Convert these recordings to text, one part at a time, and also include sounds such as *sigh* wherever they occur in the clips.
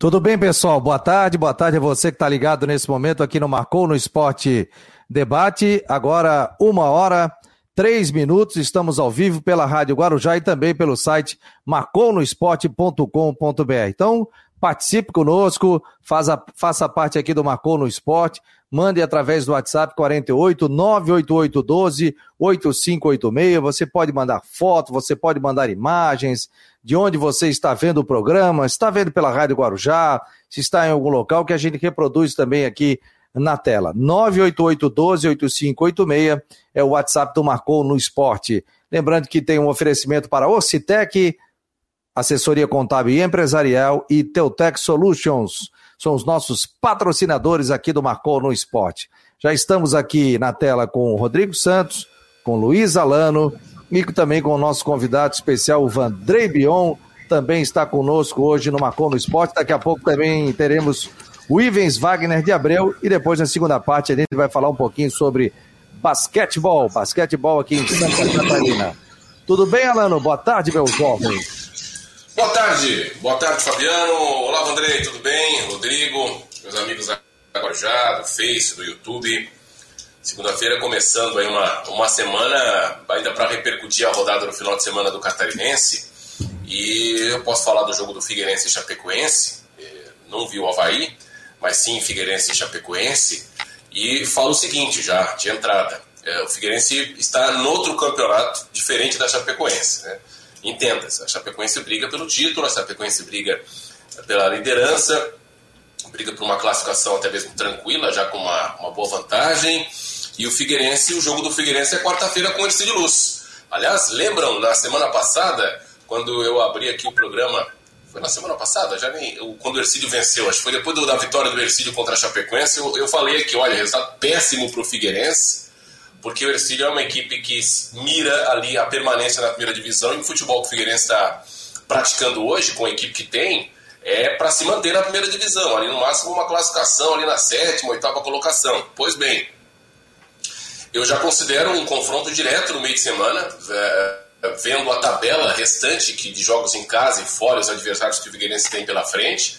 Tudo bem, pessoal? Boa tarde, boa tarde a você que está ligado nesse momento aqui no Marcou no Esporte Debate. Agora, uma hora, três minutos, estamos ao vivo pela Rádio Guarujá e também pelo site marconosport.com.br. Então, participe conosco, faça, faça parte aqui do Marcou no Esporte, mande através do WhatsApp 48 988 12 8586. Você pode mandar foto, você pode mandar imagens, de onde você está vendo o programa, está vendo pela Rádio Guarujá, se está em algum local, que a gente reproduz também aqui na tela. 988-12-8586 é o WhatsApp do Marcou no Esporte. Lembrando que tem um oferecimento para Ocitec, assessoria contábil e empresarial e Teutec Solutions. São os nossos patrocinadores aqui do Marcou no Esporte. Já estamos aqui na tela com o Rodrigo Santos, com Luiz Alano, e também com o nosso convidado especial, o Vandrei Bion, também está conosco hoje no Marcon no Esporte. Daqui a pouco também teremos o Ivens Wagner de Abreu e depois na segunda parte a gente vai falar um pouquinho sobre basquetebol, basquetebol aqui em Santa Catarina. Tudo bem, Alano? Boa tarde, meu jovem. Boa tarde, boa tarde, Fabiano. Olá, Vandrei, tudo bem? Rodrigo, meus amigos da do Face, do YouTube. Segunda-feira começando aí uma, uma semana ainda para repercutir a rodada no final de semana do Catarinense. E eu posso falar do jogo do Figueirense e Chapecoense. Eh, não vi o Havaí, mas sim Figueirense e Chapecoense. E falo o seguinte já, de entrada. Eh, o Figueirense está no outro campeonato diferente da Chapecoense. Né? Entenda-se, a Chapecoense briga pelo título, a Chapecoense briga pela liderança, briga por uma classificação até mesmo tranquila, já com uma, uma boa vantagem. E o Figueirense, o jogo do Figueirense é quarta-feira com o Ercílio Luz. Aliás, lembram na semana passada, quando eu abri aqui o programa, foi na semana passada, já nem, quando o Ercílio venceu, acho que foi depois da vitória do Ercílio contra a Chapecoense, eu, eu falei aqui, olha, resultado péssimo para o Figueirense, porque o Ercílio é uma equipe que mira ali a permanência na primeira divisão e o futebol que o Figueirense está praticando hoje, com a equipe que tem, é para se manter na primeira divisão, ali no máximo uma classificação ali na sétima, oitava colocação. Pois bem, eu já considero um confronto direto no meio de semana, é, vendo a tabela restante que de jogos em casa e fora, os adversários que o Figueirense tem pela frente,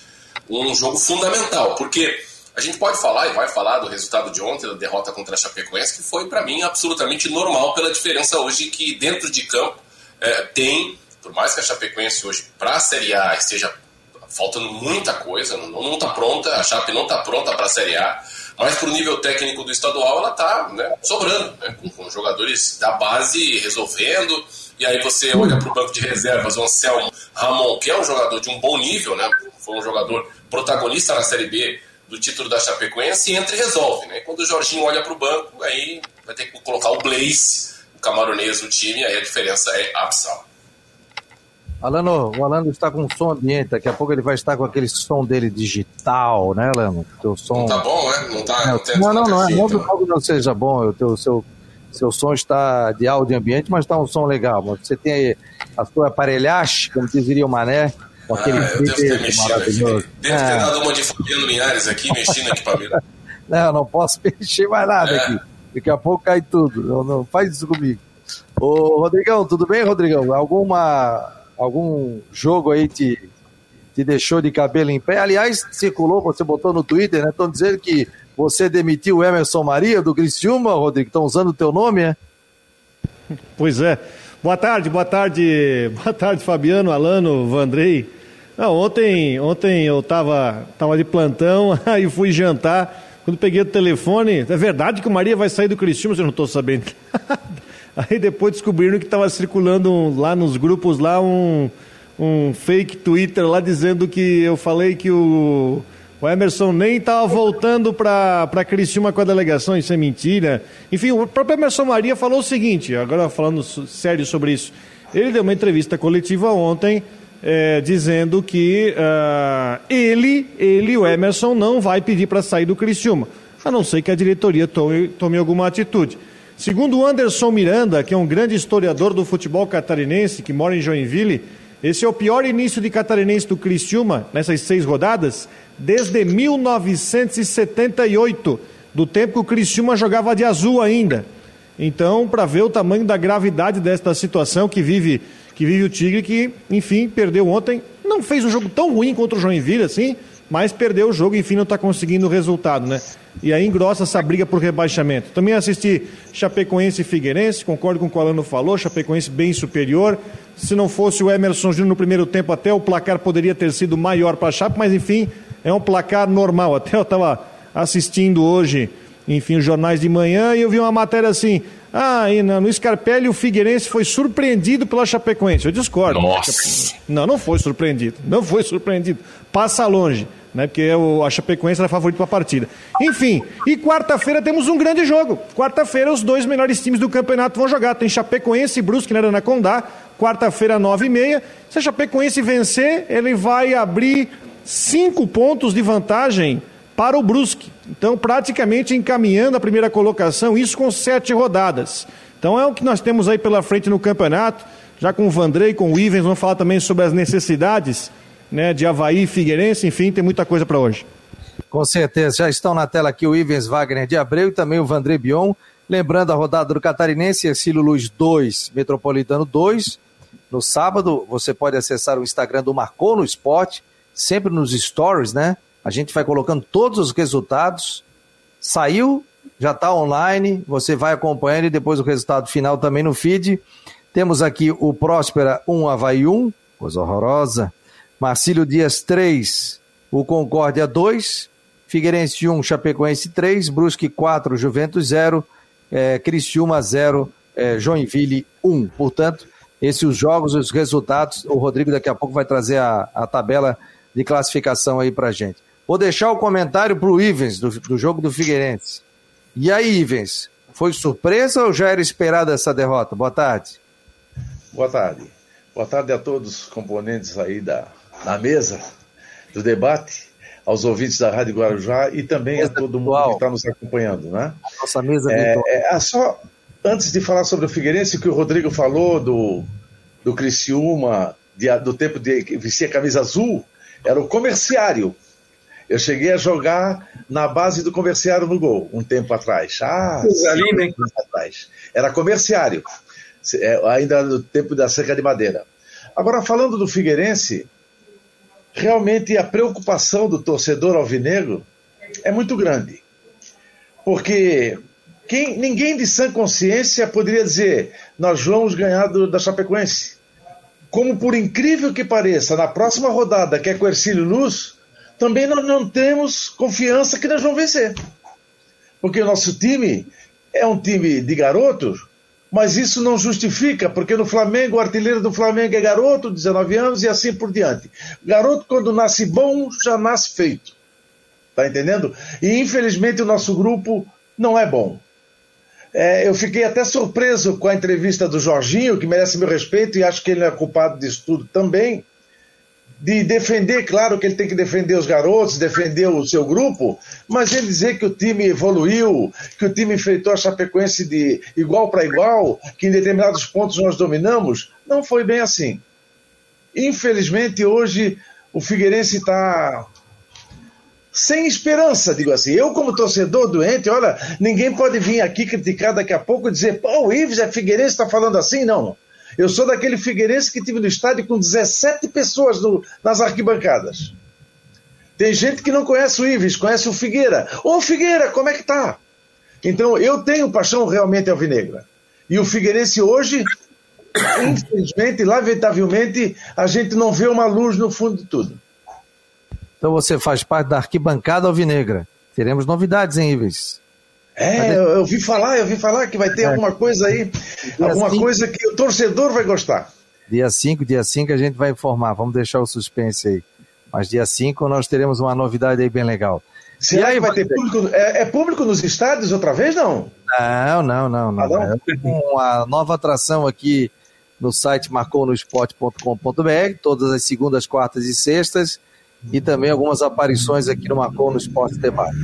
um jogo fundamental, porque a gente pode falar e vai falar do resultado de ontem, da derrota contra a Chapecoense, que foi para mim absolutamente normal pela diferença hoje que dentro de campo é, tem, por mais que a Chapecoense hoje para a Série A esteja faltando muita coisa, não está pronta, a Chape não está pronta para a Série A, mas para o nível técnico do estadual ela está né, sobrando, né, com, com, jogadores da base resolvendo. E aí você olha para o banco de reservas, o Anselmo Ramon, que é um jogador de um bom nível, né, foi um jogador protagonista na Série B do título da Chapecoense e entra e resolve. Né? Quando o Jorginho olha para o banco, aí vai ter que colocar o Blaze, o camaronês no time, aí a diferença é abissal. Alano, o Alano está com som ambiente, daqui a pouco ele vai estar com aquele som dele digital, né, Alano? Teu som... Não tá bom, né? Não tá. É, não, não, não, é, não algo não seja bom, o teu, seu, seu som está de áudio ambiente, mas está um som legal. Você tem aí a sua aparelhagem, como diria o Mané, com aquele ah, eu maravilhoso. Deve ter é. dado uma de Fabiano Linhares aqui, *laughs* mexendo no equipamento. não, não posso *laughs* mexer mais nada é. aqui. Daqui a pouco cai tudo. Não, não faz isso comigo. Ô, Rodrigão, tudo bem, Rodrigão? Alguma algum jogo aí te, te deixou de cabelo em pé? Aliás, circulou, você botou no Twitter, né? Estão dizendo que você demitiu o Emerson Maria do Criciúma, Rodrigo. Estão usando o teu nome, é? Pois é. Boa tarde, boa tarde, *laughs* boa tarde, Fabiano, Alano, Vandrei. Não, ontem, ontem eu estava tava de plantão, *laughs* aí fui jantar. Quando peguei o telefone, é verdade que o Maria vai sair do Criciúma, eu não estou sabendo. *laughs* Aí depois descobriram que estava circulando lá nos grupos lá um, um fake Twitter lá dizendo que eu falei que o, o Emerson nem estava voltando para Criciúma com a delegação, isso é mentira. Enfim, o próprio Emerson Maria falou o seguinte, agora falando sério sobre isso. Ele deu uma entrevista coletiva ontem é, dizendo que uh, ele, ele, o Emerson, não vai pedir para sair do Criciúma, a não ser que a diretoria tome, tome alguma atitude. Segundo Anderson Miranda, que é um grande historiador do futebol catarinense, que mora em Joinville, esse é o pior início de catarinense do Criciúma nessas seis rodadas desde 1978, do tempo que o Criciúma jogava de azul ainda. Então, para ver o tamanho da gravidade desta situação que vive, que vive o Tigre, que, enfim, perdeu ontem, não fez um jogo tão ruim contra o Joinville assim, mas perdeu o jogo, enfim, não está conseguindo o resultado, né? E aí engrossa essa briga por rebaixamento. Também assisti Chapecoense e Figueirense, concordo com o que o Alano falou, Chapecoense bem superior. Se não fosse o Emerson Júnior no primeiro tempo, até o placar poderia ter sido maior para a Chape, mas enfim, é um placar normal. *laughs* Até eu estava assistindo hoje, enfim, os jornais de manhã e eu vi uma matéria assim, ah, e no Scarpelli o Figueirense foi surpreendido pela Chapecoense. Eu discordo. Nossa! Não, não foi surpreendido. Não foi surpreendido. Passa longe né? Porque o, a Chapecoense era favorito para a partida. Enfim, e quarta-feira temos um grande jogo. Quarta-feira os dois melhores times do campeonato vão jogar. Tem Chapecoense e Brusque na Arana Condá. Quarta-feira, nove e meia. Se a Chapecoense vencer, ele vai abrir cinco pontos de vantagem para o Brusque. Então, praticamente encaminhando a primeira colocação, isso com sete rodadas. Então é o que nós temos aí pela frente no campeonato. Já com o Vandrei, com o Ivens, vamos falar também sobre as necessidades né, de Havaí, Figueirense, enfim, tem muita coisa para hoje. Com certeza, já estão na tela aqui o Ivens Wagner de Abreu e também o Vandré Bion. Lembrando a rodada do Catarinense, Ercílio Luz 2, Metropolitano 2. No sábado, você pode acessar o Instagram do Marcou no Esporte, sempre nos stories, né? A gente vai colocando todos os resultados. Saiu, já está online, você vai acompanhando e depois o resultado final também no feed. Temos aqui o Próspera 1 Havaí 1, coisa horrorosa. Marcílio Dias 3, o Concórdia 2, Figueirense 1, Chapecoense 3, Brusque 4, Juventus 0, é, Criciúma 0, é, Joinville 1. Portanto, esses os jogos, os resultados, o Rodrigo daqui a pouco vai trazer a, a tabela de classificação aí pra gente. Vou deixar o comentário pro Ivens, do, do jogo do Figueirense. E aí, Ivens, foi surpresa ou já era esperada essa derrota? Boa tarde. Boa tarde. Boa tarde a todos os componentes aí da, na mesa do debate, aos ouvintes da Rádio Guarujá e também mesa a todo mundo virtual. que está nos acompanhando. Né? Nossa mesa é, é, é, só antes de falar sobre o Figueirense, que o Rodrigo falou do, do Criciúma, de, do tempo de vestir a camisa azul, era o comerciário. Eu cheguei a jogar na base do comerciário no gol, um tempo atrás. Ah, ali, né? atrás. Era comerciário, é, ainda no tempo da cerca de madeira. Agora, falando do Figueirense, realmente a preocupação do torcedor alvinegro é muito grande. Porque quem, ninguém de sã consciência poderia dizer nós vamos ganhar do, da Chapecoense. Como por incrível que pareça, na próxima rodada, que é com Ercílio Luz, também nós não temos confiança que nós vamos vencer. Porque o nosso time é um time de garotos mas isso não justifica, porque no Flamengo, o artilheiro do Flamengo é garoto, 19 anos, e assim por diante. Garoto, quando nasce bom, já nasce feito. Tá entendendo? E infelizmente o nosso grupo não é bom. É, eu fiquei até surpreso com a entrevista do Jorginho, que merece meu respeito, e acho que ele não é culpado disso tudo também de defender, claro que ele tem que defender os garotos, defender o seu grupo, mas ele dizer que o time evoluiu, que o time enfrentou a Chapecoense de igual para igual, que em determinados pontos nós dominamos, não foi bem assim. Infelizmente, hoje o Figueirense está sem esperança, digo assim. Eu, como torcedor doente, olha, ninguém pode vir aqui criticar daqui a pouco e dizer, pô, o Ives é Figueirense, está falando assim? Não. Eu sou daquele Figueirense que tive no estádio com 17 pessoas no, nas arquibancadas. Tem gente que não conhece o Ives, conhece o Figueira. Ô Figueira, como é que tá? Então eu tenho paixão realmente alvinegra. E o Figueirense hoje, infelizmente, lamentavelmente, a gente não vê uma luz no fundo de tudo. Então você faz parte da arquibancada alvinegra. Teremos novidades, hein, Ives? É, eu, eu vi falar, eu vi falar que vai ter é. alguma coisa aí, dia alguma cinco, coisa que o torcedor vai gostar. Dia 5, dia 5 a gente vai informar, vamos deixar o suspense aí. Mas dia 5 nós teremos uma novidade aí bem legal. Será aí, que vai ter público? É, é, público nos estádios outra vez, não? Não, não, não, não. Ah, não? É uma nova atração aqui no site marconosport.com.br, todas as segundas, quartas e sextas e também algumas aparições aqui no Marcon no Esporte Debate.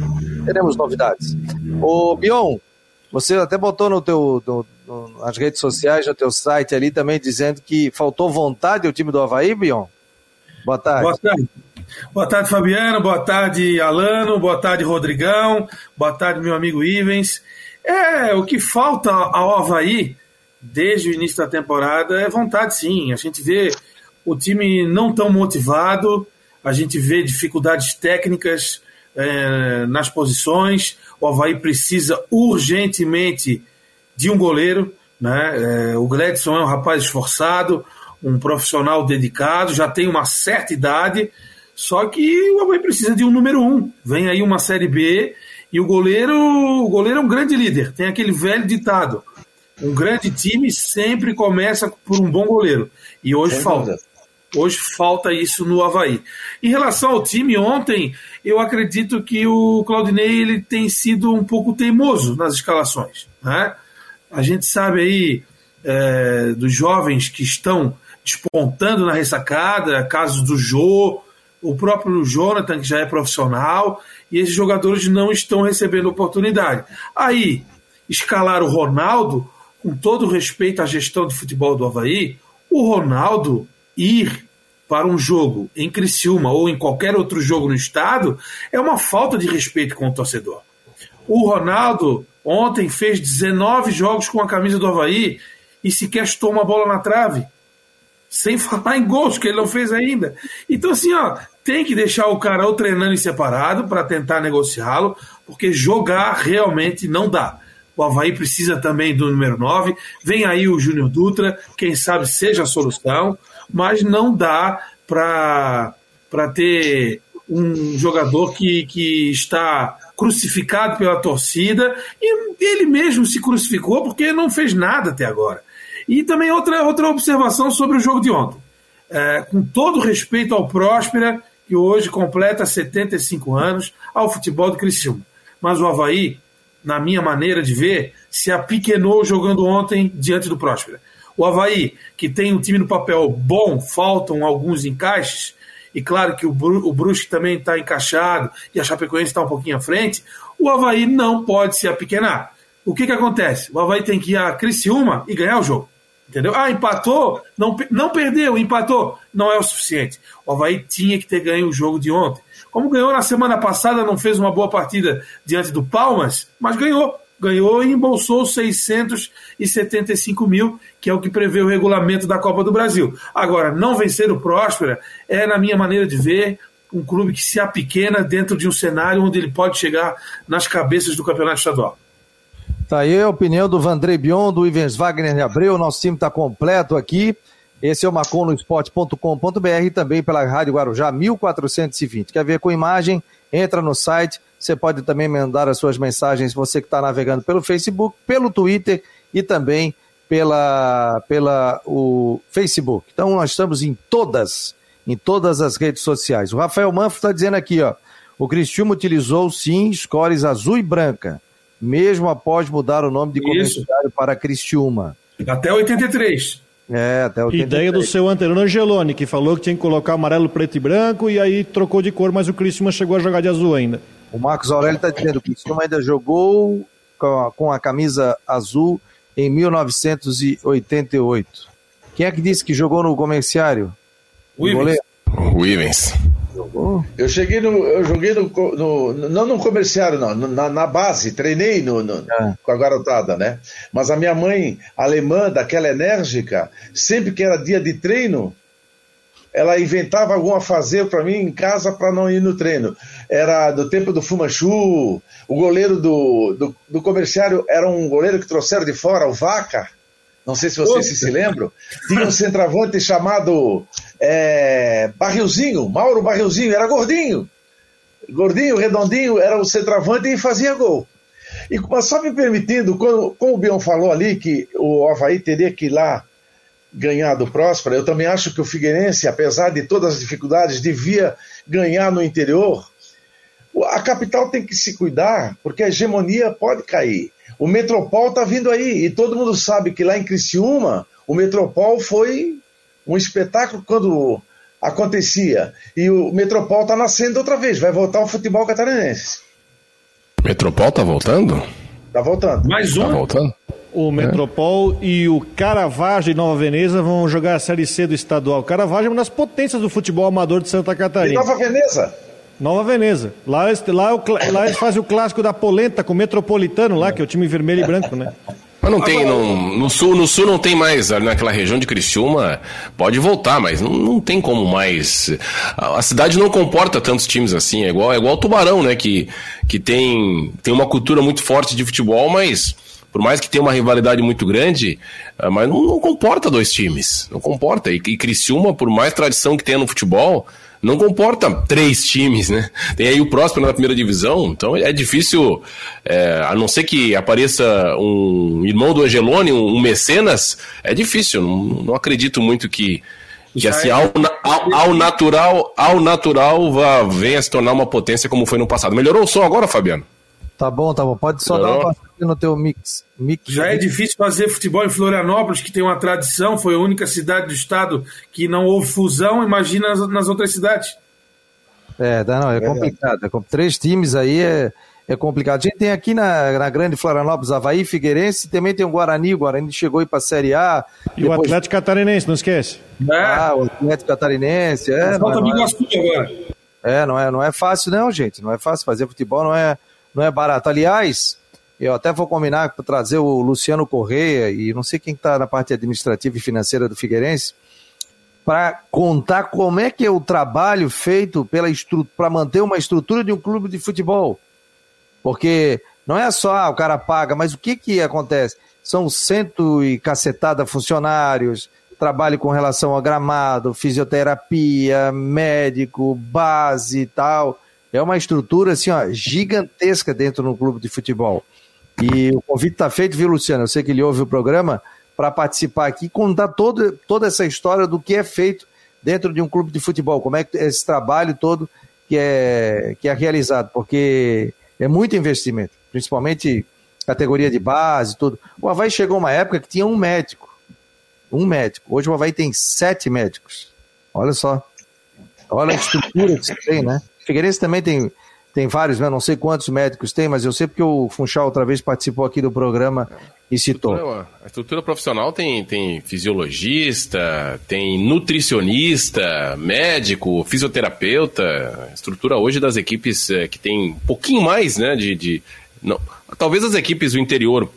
Teremos novidades. Ô, Bion, você até botou no teu, no, no, nas redes sociais, no teu site ali também, dizendo que faltou vontade ao time do Havaí, Bion? Boa tarde. Boa tarde. Boa tarde, Fabiano. Boa tarde, Alano. Boa tarde, Rodrigão. Boa tarde, meu amigo Ivens. É, o que falta ao Havaí, desde o início da temporada, é vontade, sim. A gente vê o time não tão motivado, a gente vê dificuldades técnicas é, nas posições. O Havaí precisa urgentemente de um goleiro. Né? É, o Gledson é um rapaz esforçado, um profissional dedicado, já tem uma certa idade, só que o Havaí precisa de um número um. Vem aí uma Série B e o goleiro, o goleiro é um grande líder. Tem aquele velho ditado: um grande time sempre começa por um bom goleiro. E hoje falta. Hoje falta isso no Havaí. Em relação ao time, ontem eu acredito que o Claudinei ele tem sido um pouco teimoso nas escalações. Né? A gente sabe aí é, dos jovens que estão despontando na ressacada, casos do Jô, o próprio Jonathan, que já é profissional, e esses jogadores não estão recebendo oportunidade. Aí, escalar o Ronaldo, com todo respeito à gestão de futebol do Havaí, o Ronaldo ir para um jogo em Criciúma ou em qualquer outro jogo no estado é uma falta de respeito com o torcedor. O Ronaldo ontem fez 19 jogos com a camisa do Havaí e sequer chutou uma bola na trave. Sem *laughs* falar em gols, que ele não fez ainda. Então, assim, ó, tem que deixar o cara ou treinando em separado para tentar negociá-lo, porque jogar realmente não dá. O Havaí precisa também do número 9. Vem aí o Júnior Dutra, quem sabe seja a solução, mas não dá para ter um jogador que, que está crucificado pela torcida e ele mesmo se crucificou porque não fez nada até agora. E também outra, outra observação sobre o jogo de ontem. É, com todo respeito ao Próspera, que hoje completa 75 anos, ao futebol do Criciúma. Mas o Havaí, na minha maneira de ver, se apiquenou jogando ontem diante do Próspera. O Havaí, que tem um time no papel bom, faltam alguns encaixes, e claro que o, Bru o Brusque também está encaixado e a Chapecoense está um pouquinho à frente, o Havaí não pode se apequenar. O que, que acontece? O Havaí tem que ir a Criciúma e ganhar o jogo. Entendeu? Ah, empatou, não, não perdeu, empatou. Não é o suficiente. O Havaí tinha que ter ganho o jogo de ontem. Como ganhou na semana passada, não fez uma boa partida diante do Palmas, mas ganhou. Ganhou e embolsou 675 mil, que é o que prevê o regulamento da Copa do Brasil. Agora, não vencer o Próspera é, na minha maneira de ver, um clube que se apequena dentro de um cenário onde ele pode chegar nas cabeças do campeonato estadual. Tá aí a opinião do Vandrei Bion, do Ivens Wagner de Abreu. Nosso time está completo aqui. Esse é o maconosport.com.br e também pela Rádio Guarujá 1420. Quer ver com imagem? Entra no site. Você pode também mandar as suas mensagens, você que está navegando pelo Facebook, pelo Twitter e também pela, pela o Facebook. Então nós estamos em todas, em todas as redes sociais. O Rafael Manfro está dizendo aqui, ó. O Cristiano utilizou sim scores azul e branca mesmo após mudar o nome de comerciário para Cristiúma. Até 83. É, até 83. Ideia do seu anterior Angeloni, que falou que tinha que colocar amarelo, preto e branco, e aí trocou de cor, mas o Cristiúma chegou a jogar de azul ainda. O Marcos Aurélio está dizendo que o Cristiúma ainda jogou com a, com a camisa azul em 1988. Quem é que disse que jogou no comerciário? O Ivens. O Ivens. Eu cheguei no. Eu joguei no. no não no comerciário, não, na, na base, treinei no, no é. com a garotada, né? Mas a minha mãe, alemã, daquela enérgica, sempre que era dia de treino, ela inventava alguma fazer para mim em casa para não ir no treino. Era do tempo do Fumanchu, o goleiro do, do, do comerciário era um goleiro que trouxeram de fora, o Vaca. Não sei se vocês se, se lembram. Tinha um centroavante chamado é, Barrilzinho, Mauro Barrilzinho, era gordinho. Gordinho, redondinho, era o centroavante e fazia gol. E, mas só me permitindo, como, como o Bion falou ali, que o Havaí teria que ir lá ganhar do Próspera, eu também acho que o Figueirense, apesar de todas as dificuldades, devia ganhar no interior. A capital tem que se cuidar, porque a hegemonia pode cair. O Metropol está vindo aí, e todo mundo sabe que lá em Criciúma, o Metropol foi um espetáculo quando acontecia. E o Metropol está nascendo outra vez, vai voltar ao futebol catarinense. Metropol está voltando? Está voltando. Mais um? Tá voltando? O Metropol é. e o Caravaggio de Nova Veneza vão jogar a Série C do estadual. O Caravaggio é uma das potências do futebol amador de Santa Catarina. E Nova Veneza? Nova Veneza. Lá, lá, lá eles fazem o clássico da polenta com o Metropolitano lá, que é o time vermelho e branco, né? Mas não tem, não, no, sul, no sul não tem mais, naquela região de Criciúma, pode voltar, mas não, não tem como mais. A, a cidade não comporta tantos times assim, é igual, é igual o Tubarão, né? Que, que tem, tem uma cultura muito forte de futebol, mas por mais que tenha uma rivalidade muito grande, ah, mas não, não comporta dois times. Não comporta. E, e Criciúma, por mais tradição que tenha no futebol, não comporta três times, né? Tem aí o próximo na primeira divisão, então é difícil, é, a não ser que apareça um irmão do Angelone, um, um mecenas, é difícil. Não, não acredito muito que, que assim, é ao, ao, ao, natural, ao natural vá, venha se tornar uma potência como foi no passado. Melhorou o som agora, Fabiano? Tá bom, tá bom. Pode só dar uma no teu mix. mix. Já é difícil fazer futebol em Florianópolis, que tem uma tradição, foi a única cidade do estado que não houve fusão, imagina nas, nas outras cidades. É, não, é, é complicado. É, três times aí é, é complicado. A gente tem aqui na, na grande Florianópolis, Havaí, Figueirense, também tem o Guarani, o Guarani chegou aí para a Série A. E depois... o Atlético Catarinense, não esquece. É. Ah, o Atlético Catarinense, é. Falta não, é, agora. É, não é, não é fácil não, gente, não é fácil fazer futebol, não é, não é barato. Aliás, eu até vou combinar para trazer o Luciano Correia e não sei quem está na parte administrativa e financeira do Figueirense para contar como é que é o trabalho feito pela para manter uma estrutura de um clube de futebol. Porque não é só ah, o cara paga, mas o que que acontece? São cento e cacetada funcionários, trabalho com relação ao gramado, fisioterapia, médico, base e tal. É uma estrutura assim, ó, gigantesca dentro do clube de futebol. E o convite está feito, viu, Luciano? Eu sei que ele ouve o programa para participar aqui e contar todo, toda essa história do que é feito dentro de um clube de futebol, como é que esse trabalho todo que é, que é realizado, porque é muito investimento, principalmente categoria de base, tudo. O Havaí chegou uma época que tinha um médico. Um médico. Hoje o Havaí tem sete médicos. Olha só. Olha a estrutura que você tem, né? Figueirense também tem tem vários, né? não sei quantos médicos tem, mas eu sei porque o Funchal outra vez participou aqui do programa e citou. A estrutura, a estrutura profissional tem, tem fisiologista, tem nutricionista, médico, fisioterapeuta. A estrutura hoje das equipes é, que tem um pouquinho mais, né? De, de não, talvez as equipes do interior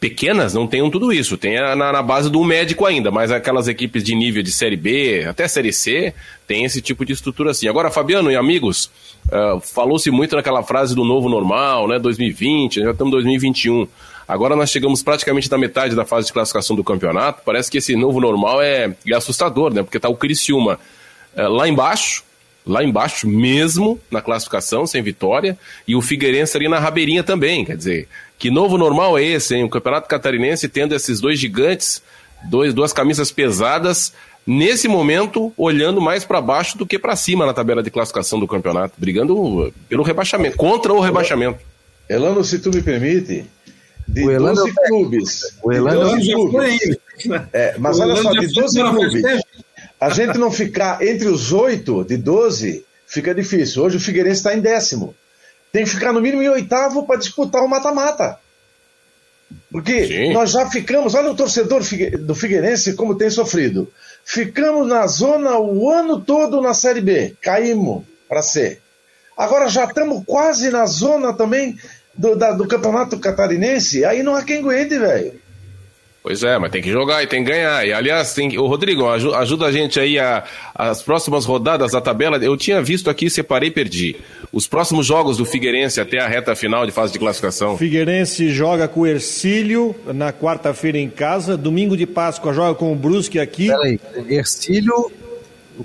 pequenas não tenham tudo isso. Tem na, na, base do médico ainda, mas aquelas equipes de nível de Série B até Série C tem esse tipo de estrutura assim. Agora, Fabiano e amigos, Uh, Falou-se muito naquela frase do novo normal, né? 2020, já estamos em 2021. Agora nós chegamos praticamente na metade da fase de classificação do campeonato. Parece que esse novo normal é, é assustador, né? Porque tá o Criciúma uh, lá embaixo, lá embaixo mesmo na classificação, sem vitória, e o Figueirense ali na rabeirinha também. Quer dizer, que novo normal é esse, hein? O Campeonato Catarinense tendo esses dois gigantes, dois, duas camisas pesadas nesse momento, olhando mais para baixo do que para cima na tabela de classificação do campeonato, brigando pelo rebaixamento, contra o rebaixamento. Elano, se tu me permite, de 12 clubes. O Elano de 12 clubes. É, mas olha só, de 12 clubes, a gente não ficar entre os oito de 12 fica difícil. Hoje o Figueirense está em décimo. Tem que ficar no mínimo em oitavo para disputar o mata-mata. Porque Sim. nós já ficamos, olha o torcedor do Figueirense como tem sofrido. Ficamos na zona o ano todo na Série B, caímos para C. Agora já estamos quase na zona também do, da, do Campeonato Catarinense, aí não há quem aguente, velho. Pois é, mas tem que jogar e tem que ganhar. E aliás, tem o Rodrigo, ajuda, a gente aí a, as próximas rodadas da tabela. Eu tinha visto aqui, separei e perdi. Os próximos jogos do Figueirense até a reta final de fase de classificação. Figueirense joga com o Ercílio na quarta-feira em casa. Domingo de Páscoa joga com o Brusque aqui. Peraí, Ercílio,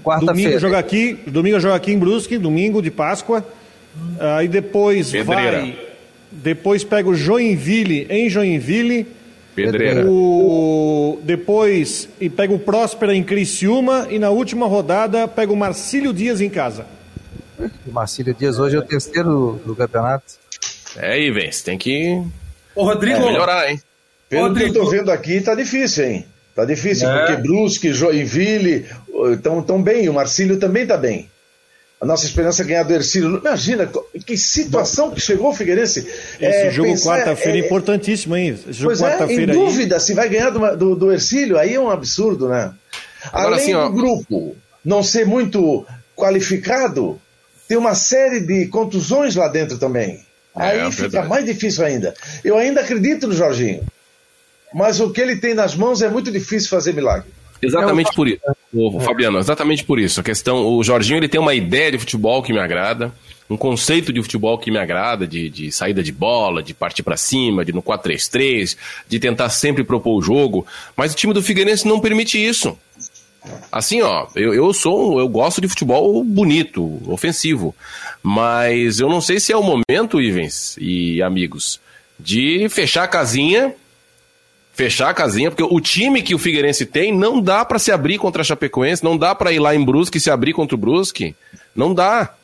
quarta-feira. Domingo joga aqui, domingo joga aqui em Brusque, domingo de Páscoa. Aí depois Pedreira. vai. Depois pega o Joinville em Joinville Pedreira. O... Depois e pega o Próspera em Criciúma e na última rodada pega o Marcílio Dias em casa. O Marcílio Dias hoje é o terceiro do campeonato. É, aí, vem, você tem que Ô, Rodrigo, é, melhorar, hein? Pelo Rodrigo. que eu tô vendo aqui, tá difícil, hein? Tá difícil, é. porque Brusque, Joinville estão tão bem, o Marcílio também tá bem. A nossa esperança é ganhar do Ercílio. Imagina que situação que chegou o Figueirense. Esse é, jogo quarta-feira é, é importantíssimo, hein? Esse jogo pois é, em dúvida aí. se vai ganhar do, do, do Ercílio, aí é um absurdo, né? Agora, Além assim, do grupo não ser muito qualificado, tem uma série de contusões lá dentro também. É, aí é, fica verdade. mais difícil ainda. Eu ainda acredito no Jorginho. mas o que ele tem nas mãos é muito difícil fazer milagre. Exatamente por isso, Fabiano, exatamente por isso. A questão, o Jorginho ele tem uma ideia de futebol que me agrada, um conceito de futebol que me agrada, de, de saída de bola, de partir para cima, de no 4-3-3, de tentar sempre propor o jogo, mas o time do Figueirense não permite isso. Assim, ó, eu, eu sou, eu gosto de futebol bonito, ofensivo, mas eu não sei se é o momento, Ivens e amigos, de fechar a casinha fechar a casinha, porque o time que o Figueirense tem não dá para se abrir contra a Chapecoense, não dá para ir lá em Brusque e se abrir contra o Brusque. Não dá.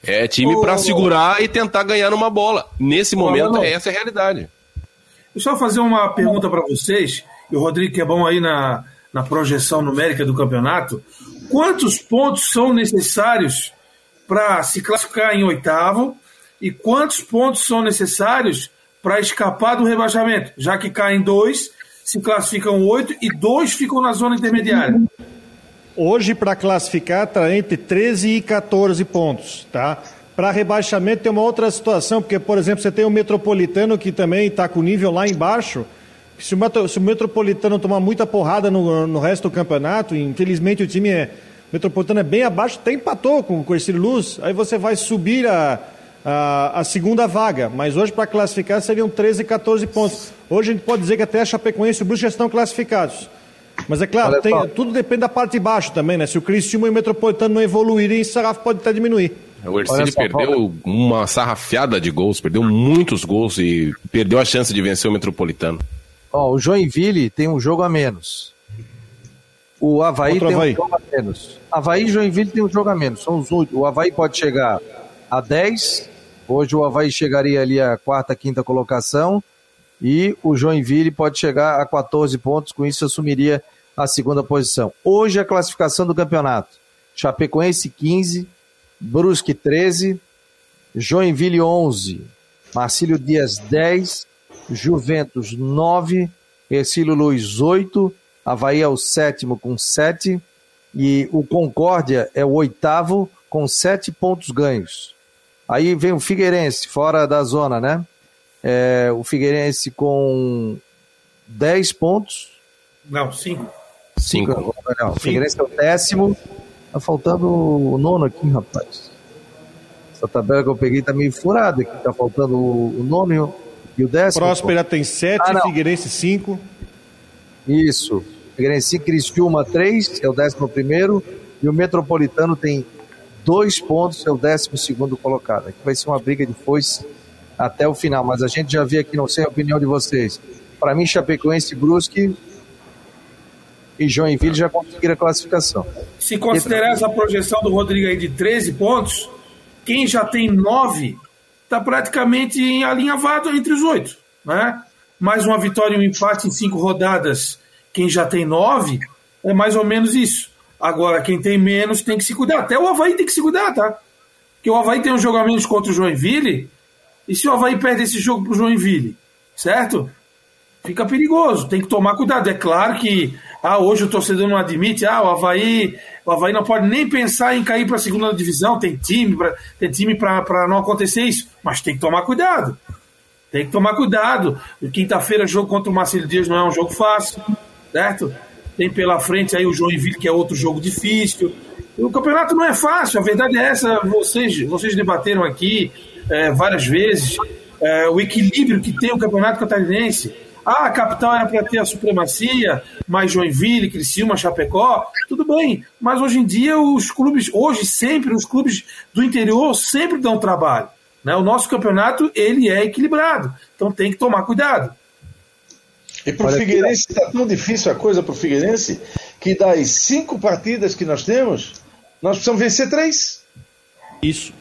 É time para segurar e tentar ganhar numa bola. Nesse momento, não. essa é a realidade. Deixa eu fazer uma pergunta para vocês, e o Rodrigo, que é bom aí na, na projeção numérica do campeonato. Quantos pontos são necessários para se classificar em oitavo e quantos pontos são necessários para escapar do rebaixamento, já que caem dois se classificam oito e dois ficam na zona intermediária. Hoje, para classificar, está entre 13 e 14 pontos, tá? Para rebaixamento tem uma outra situação, porque, por exemplo, você tem o Metropolitano que também está com nível lá embaixo. Se o, se o Metropolitano tomar muita porrada no, no resto do campeonato, infelizmente o time é. O Metropolitano é bem abaixo, até empatou com, com esse Luz, aí você vai subir a, a, a segunda vaga, mas hoje para classificar seriam 13 e 14 pontos. Hoje a gente pode dizer que até a Chapecoense e o Brusque já estão classificados. Mas é claro, tem, tudo depende da parte de baixo também, né? Se o Cristiano e o Metropolitano não evoluírem, o sarrafo pode até diminuir. O Ercílio perdeu uma sarrafiada de gols, perdeu muitos gols e perdeu a chance de vencer o Metropolitano. Ó, o Joinville tem um jogo a menos. O Havaí Outro tem Havaí. um jogo a menos. Havaí e Joinville tem um jogo a menos. São os últimos. O Havaí pode chegar a 10 Hoje o Havaí chegaria ali à quarta, quinta colocação. E o Joinville pode chegar a 14 pontos, com isso assumiria a segunda posição. Hoje a classificação do campeonato: Chapecoense 15, Brusque 13, Joinville 11, Marcílio Dias 10, Juventus 9, Ercílio Luiz 8, Havaí é o sétimo com 7 e o Concórdia é o oitavo com 7 pontos ganhos. Aí vem o Figueirense, fora da zona, né? É, o Figueirense com 10 pontos. Não, 5. 5. O Figueirense é o décimo. Tá faltando o nono aqui, rapaz. Essa tabela que eu peguei tá meio furada aqui. Tá faltando o nono e o décimo. Próspera tem 7, ah, Figueirense 5. Isso. Figueirense 5, Cristiúma 3, é o décimo primeiro. E o Metropolitano tem dois pontos, é o décimo segundo colocado. Aqui vai ser uma briga de foice até o final, mas a gente já viu aqui, não sei a opinião de vocês. Para mim, Chapecoense, Brusque e Joinville já conseguiram a classificação. Se considerar essa projeção do Rodrigo aí de 13 pontos, quem já tem 9 está praticamente alinhavado entre os oito. Né? Mais uma vitória e um empate em cinco rodadas, quem já tem 9, é mais ou menos isso. Agora, quem tem menos tem que se cuidar. Até o Havaí tem que se cuidar, tá? Porque o Havaí tem um jogo a menos contra o Joinville. E se o Havaí perde esse jogo pro Joinville, certo? Fica perigoso, tem que tomar cuidado. É claro que ah, hoje o torcedor não admite, ah, o Havaí, o Havaí não pode nem pensar em cair para a segunda divisão, tem time para tem time para não acontecer isso, mas tem que tomar cuidado. Tem que tomar cuidado. Quinta-feira, jogo contra o Marcelo Dias não é um jogo fácil, certo? Tem pela frente aí o Joinville, que é outro jogo difícil. O campeonato não é fácil, a verdade é essa. Vocês, vocês debateram aqui é, várias vezes é, o equilíbrio que tem o campeonato catarinense. Ah, a capital era para ter a supremacia, mas Joinville, Criciúma, Chapecó, tudo bem. Mas hoje em dia os clubes, hoje sempre os clubes do interior sempre dão trabalho. Né? O nosso campeonato ele é equilibrado, então tem que tomar cuidado. E para o Figueirense está tão difícil a coisa para o Figueirense que das cinco partidas que nós temos, nós precisamos vencer três. Isso.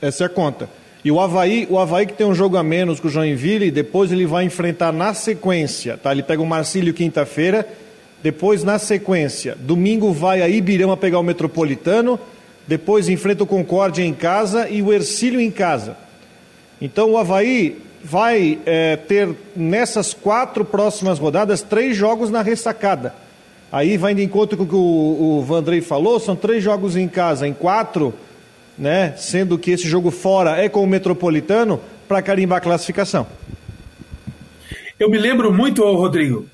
Essa é a conta. E o Havaí, o Havaí que tem um jogo a menos com o Joinville, depois ele vai enfrentar na sequência, tá? Ele pega o Marcílio quinta-feira, depois na sequência, domingo vai a Ibirama pegar o Metropolitano, depois enfrenta o Concórdia em casa e o Ercílio em casa. Então o Havaí vai é, ter nessas quatro próximas rodadas três jogos na ressacada. Aí vai de encontro com o que o, o Vandrei falou, são três jogos em casa, em quatro, né? Sendo que esse jogo fora é com o Metropolitano para carimbar a classificação. Eu me lembro muito, Rodrigo,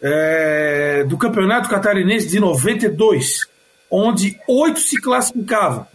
é, do Campeonato Catarinense de 92, onde oito se classificavam.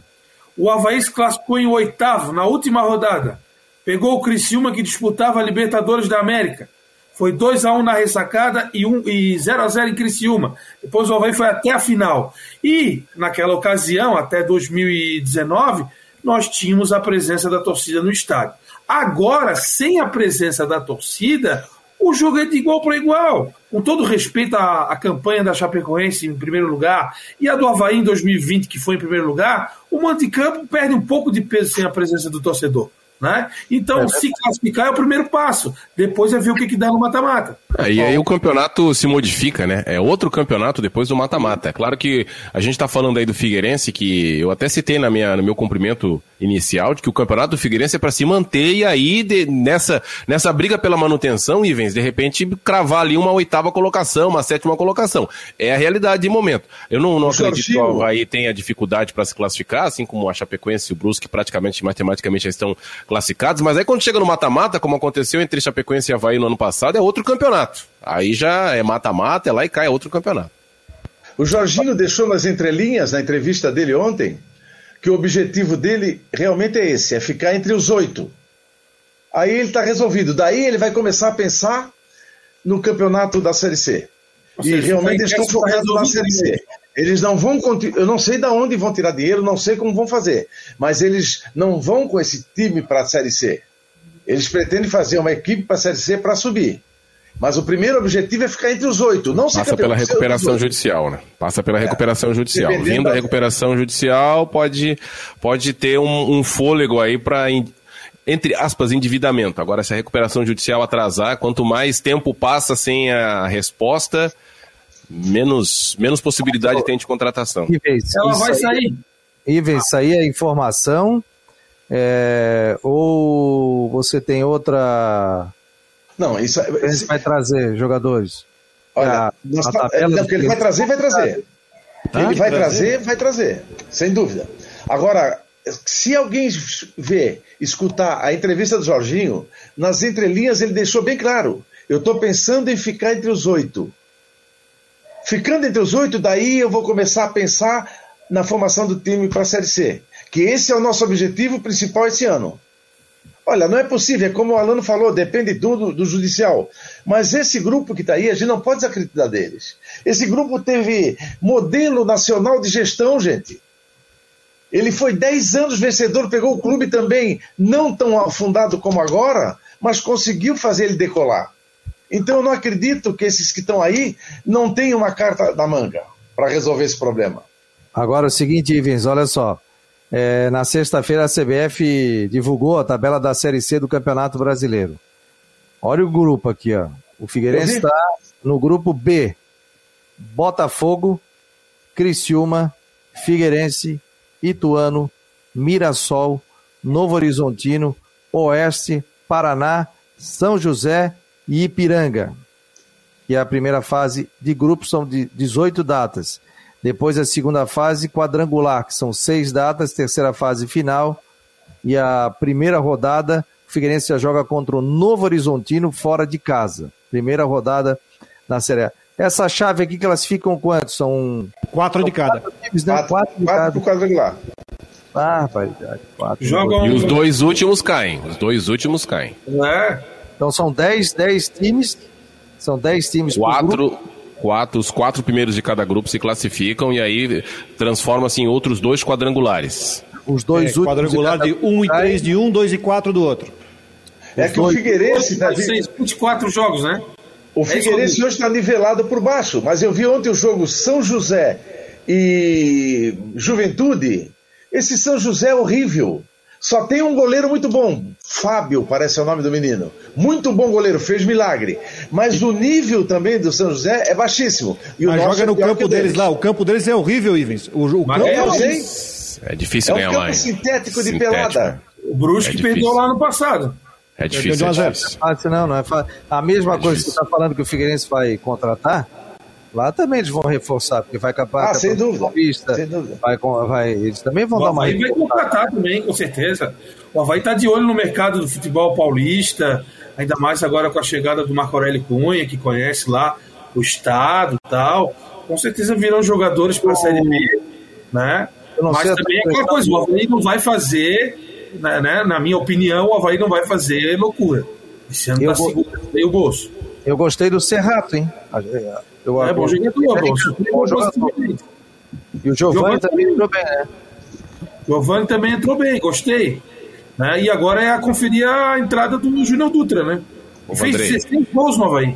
O Havaí se classificou em oitavo, na última rodada. Pegou o Criciúma, que disputava a Libertadores da América. Foi 2 a 1 na ressacada e, 1, e 0 a 0 em Criciúma. Depois o Havaí foi até a final. E, naquela ocasião, até 2019, nós tínhamos a presença da torcida no estádio. Agora, sem a presença da torcida, o jogo é de igual para igual. Com todo respeito à, à, campanha da Chapecoense em primeiro lugar e a do Havaí em 2020, que foi em primeiro lugar, o mando de campo perde um pouco de peso sem a presença do torcedor. Né? Então, é. se classificar é o primeiro passo. Depois é ver o que, que dá no mata-mata. É, e aí o campeonato se modifica, né? É outro campeonato depois do mata-mata. É claro que a gente está falando aí do Figueirense, que eu até citei na minha, no meu cumprimento inicial, de que o campeonato do Figueirense é para se manter e aí de, nessa, nessa briga pela manutenção, Ivens, de repente cravar ali uma oitava colocação, uma sétima colocação. É a realidade de momento. Eu não, não acredito que o Havaí tenha dificuldade para se classificar, assim como a Chapecoense e o Brusque praticamente matematicamente já estão classificados, mas aí quando chega no mata-mata, como aconteceu entre Chapecoense e Havaí no ano passado, é outro campeonato. Aí já é mata-mata, é lá e cai, é outro campeonato. O Jorginho deixou nas entrelinhas, na entrevista dele ontem, que o objetivo dele realmente é esse, é ficar entre os oito. Aí ele está resolvido. Daí ele vai começar a pensar no campeonato da Série C. e realmente eles estão focados na Série C. Eles não vão. Eu não sei de onde vão tirar dinheiro, não sei como vão fazer. Mas eles não vão com esse time para a Série C. Eles pretendem fazer uma equipe para a Série C para subir. Mas o primeiro objetivo é ficar entre os oito, não Passa pela recuperação judicial, né? Passa pela é. recuperação judicial. Vindo da recuperação judicial, pode, pode ter um, um fôlego aí para entre aspas, endividamento. Agora, se a recuperação judicial atrasar, quanto mais tempo passa sem a resposta, menos, menos possibilidade tem de contratação. Ives, Ela vai sair. Ives, isso aí é informação é, ou você tem outra... Não, isso... Você vai trazer jogadores? Olha, a, a tá, é, não, ele vai trazer, vai trazer. Tá? Ele vai trazer, vai trazer, sem dúvida. Agora, se alguém ver, escutar a entrevista do Jorginho, nas entrelinhas ele deixou bem claro: eu estou pensando em ficar entre os oito. Ficando entre os oito, daí eu vou começar a pensar na formação do time para a Série C. Que esse é o nosso objetivo principal esse ano. Olha, não é possível, é como o Alano falou, depende tudo do judicial. Mas esse grupo que está aí, a gente não pode desacreditar deles. Esse grupo teve modelo nacional de gestão, gente. Ele foi 10 anos vencedor, pegou o clube também, não tão afundado como agora, mas conseguiu fazer ele decolar. Então eu não acredito que esses que estão aí não tenham uma carta na manga para resolver esse problema. Agora é o seguinte, Ivens, olha só. É, na sexta-feira a CBF divulgou a tabela da Série C do Campeonato Brasileiro. Olha o grupo aqui, ó. O Figueirense está no grupo B. Botafogo, Criciúma, Figueirense, Ituano, Mirassol, Novo Horizontino, Oeste, Paraná, São José e Ipiranga. E a primeira fase de grupo são de 18 datas. Depois a segunda fase quadrangular, que são seis datas, terceira fase final. E a primeira rodada, o Figueirense já joga contra o Novo Horizontino fora de casa. Primeira rodada na Série A. Essa chave aqui classificam quantos? São quatro de cada. Quatro, times, né? quatro, quatro de quatro cada. quadrangular. Ah, rapaz, quatro. Jogam... E os dois últimos caem. Os dois últimos caem. É. Então são 10, 10 times. São 10 times quatro, quatro Os quatro primeiros de cada grupo se classificam e aí transforma-se em outros dois quadrangulares. Os dois é, Quadrangular de 1 um e 3 de um, 2 e 4 do outro. É que o Figueirense. Tá 24 jogos, né? O é Figueirense hoje está nivelado por baixo, mas eu vi ontem o jogo São José e Juventude. Esse São José é horrível. Só tem um goleiro muito bom. Fábio, parece o nome do menino. Muito bom goleiro, fez milagre. Mas o nível também do São José é baixíssimo. E Mas joga é no campo deles lá. O campo deles é horrível, Ivens. O, o campo é, é, é difícil é ganhar um campo sintético de sintético. pelada. O Brusque é perdeu lá no passado. É difícil. É difícil. Não, não é fácil. A mesma é coisa difícil. que você está falando que o Figueirense vai contratar, Lá também eles vão reforçar, porque vai capar. Ah, sem dúvida. Paulista, sem dúvida. Vai, vai, eles também vão o dar uma. O Havaí vai contratar também, com certeza. O Havaí está de olho no mercado do futebol paulista, ainda mais agora com a chegada do Marco Aurélio Cunha, que conhece lá o estado e tal. Com certeza virão jogadores para a Série B, né? Mas também é aquela coisa, o Havaí não vai fazer, né, né, na minha opinião, o Havaí não vai fazer loucura. Esse ano está go... o bolso. Eu gostei do Serrato, hein? Eu, é bom jogador, bom, bom jogador. E o Giovanni também entrou bem, né? Giovanni também entrou bem, gostei. Né? E agora é a conferir a entrada do Júnior Dutra, né? Fez 16 gols no Havaí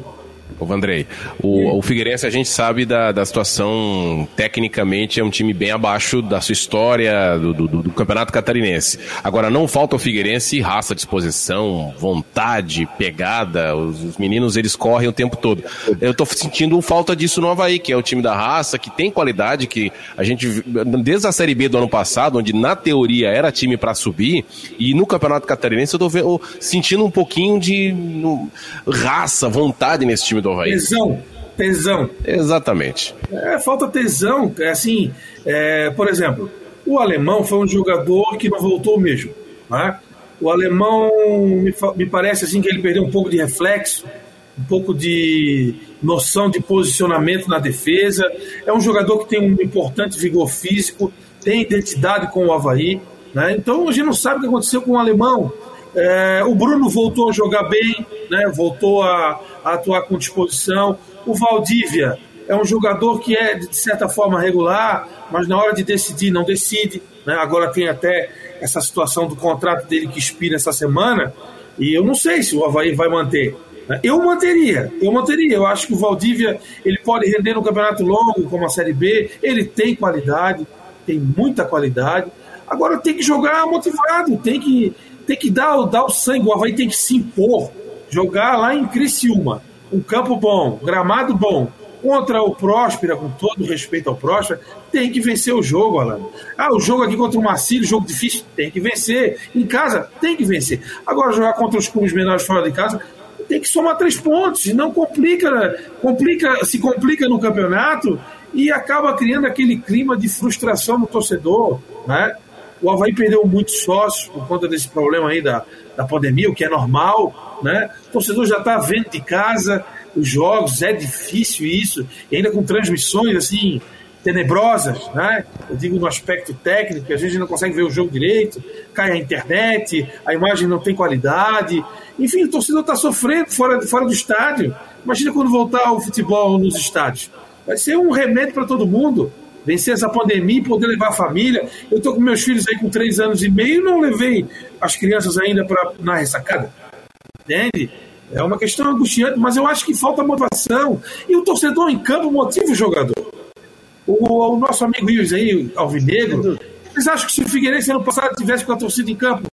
o Vandrei. O, o Figueirense a gente sabe da, da situação, tecnicamente é um time bem abaixo da sua história, do, do, do Campeonato Catarinense. Agora, não falta o Figueirense raça, disposição, vontade, pegada, os, os meninos eles correm o tempo todo. Eu tô sentindo falta disso no Havaí, que é o time da raça, que tem qualidade, que a gente, desde a Série B do ano passado, onde na teoria era time para subir, e no Campeonato Catarinense eu tô vendo, sentindo um pouquinho de no, raça, vontade nesse time do Havaí. Tesão. Tesão. Exatamente. É, falta tesão. É assim, é, por exemplo, o alemão foi um jogador que não voltou mesmo. Né? O alemão me, me parece assim que ele perdeu um pouco de reflexo, um pouco de noção de posicionamento na defesa. É um jogador que tem um importante vigor físico, tem identidade com o Havaí. Né? Então a gente não sabe o que aconteceu com o alemão. É, o Bruno voltou a jogar bem, né? voltou a, a, atuar com disposição. O Valdívia é um jogador que é, de certa forma, regular, mas na hora de decidir, não decide. Né? Agora tem até essa situação do contrato dele que expira essa semana, e eu não sei se o Havaí vai manter. Né? Eu manteria, eu manteria. Eu acho que o Valdívia ele pode render no campeonato longo, como a Série B. Ele tem qualidade, tem muita qualidade. Agora tem que jogar motivado, tem que tem que dar, dar o sangue, o Havaí tem que se impor, jogar lá em Criciúma, um campo bom, gramado bom, contra o Próspera, com todo respeito ao Próspera, tem que vencer o jogo, Alan. Ah, o jogo aqui contra o Marcílio, jogo difícil, tem que vencer. Em casa, tem que vencer. Agora, jogar contra os clubes menores fora de casa, tem que somar três pontos, não complica, complica, se complica no campeonato e acaba criando aquele clima de frustração no torcedor, né? O Havaí perdeu muitos sócios por conta desse problema aí da, da pandemia, o que é normal, né? O torcedor já está vendo de casa os jogos, é difícil isso, e ainda com transmissões assim tenebrosas, né? Eu digo no aspecto técnico, a gente não consegue ver o jogo direito, cai a internet, a imagem não tem qualidade, enfim, o torcedor está sofrendo fora, fora do estádio. Imagina quando voltar o futebol nos estádios. Vai ser um remédio para todo mundo vencer essa pandemia e poder levar a família. Eu estou com meus filhos aí com três anos e meio não levei as crianças ainda para na ressacada. Entende? É uma questão angustiante, mas eu acho que falta motivação. E o torcedor em campo motiva o jogador. O, o nosso amigo Rios aí, Alvinegro, vocês acham que se o Figueirense ano passado tivesse com a torcida em campo,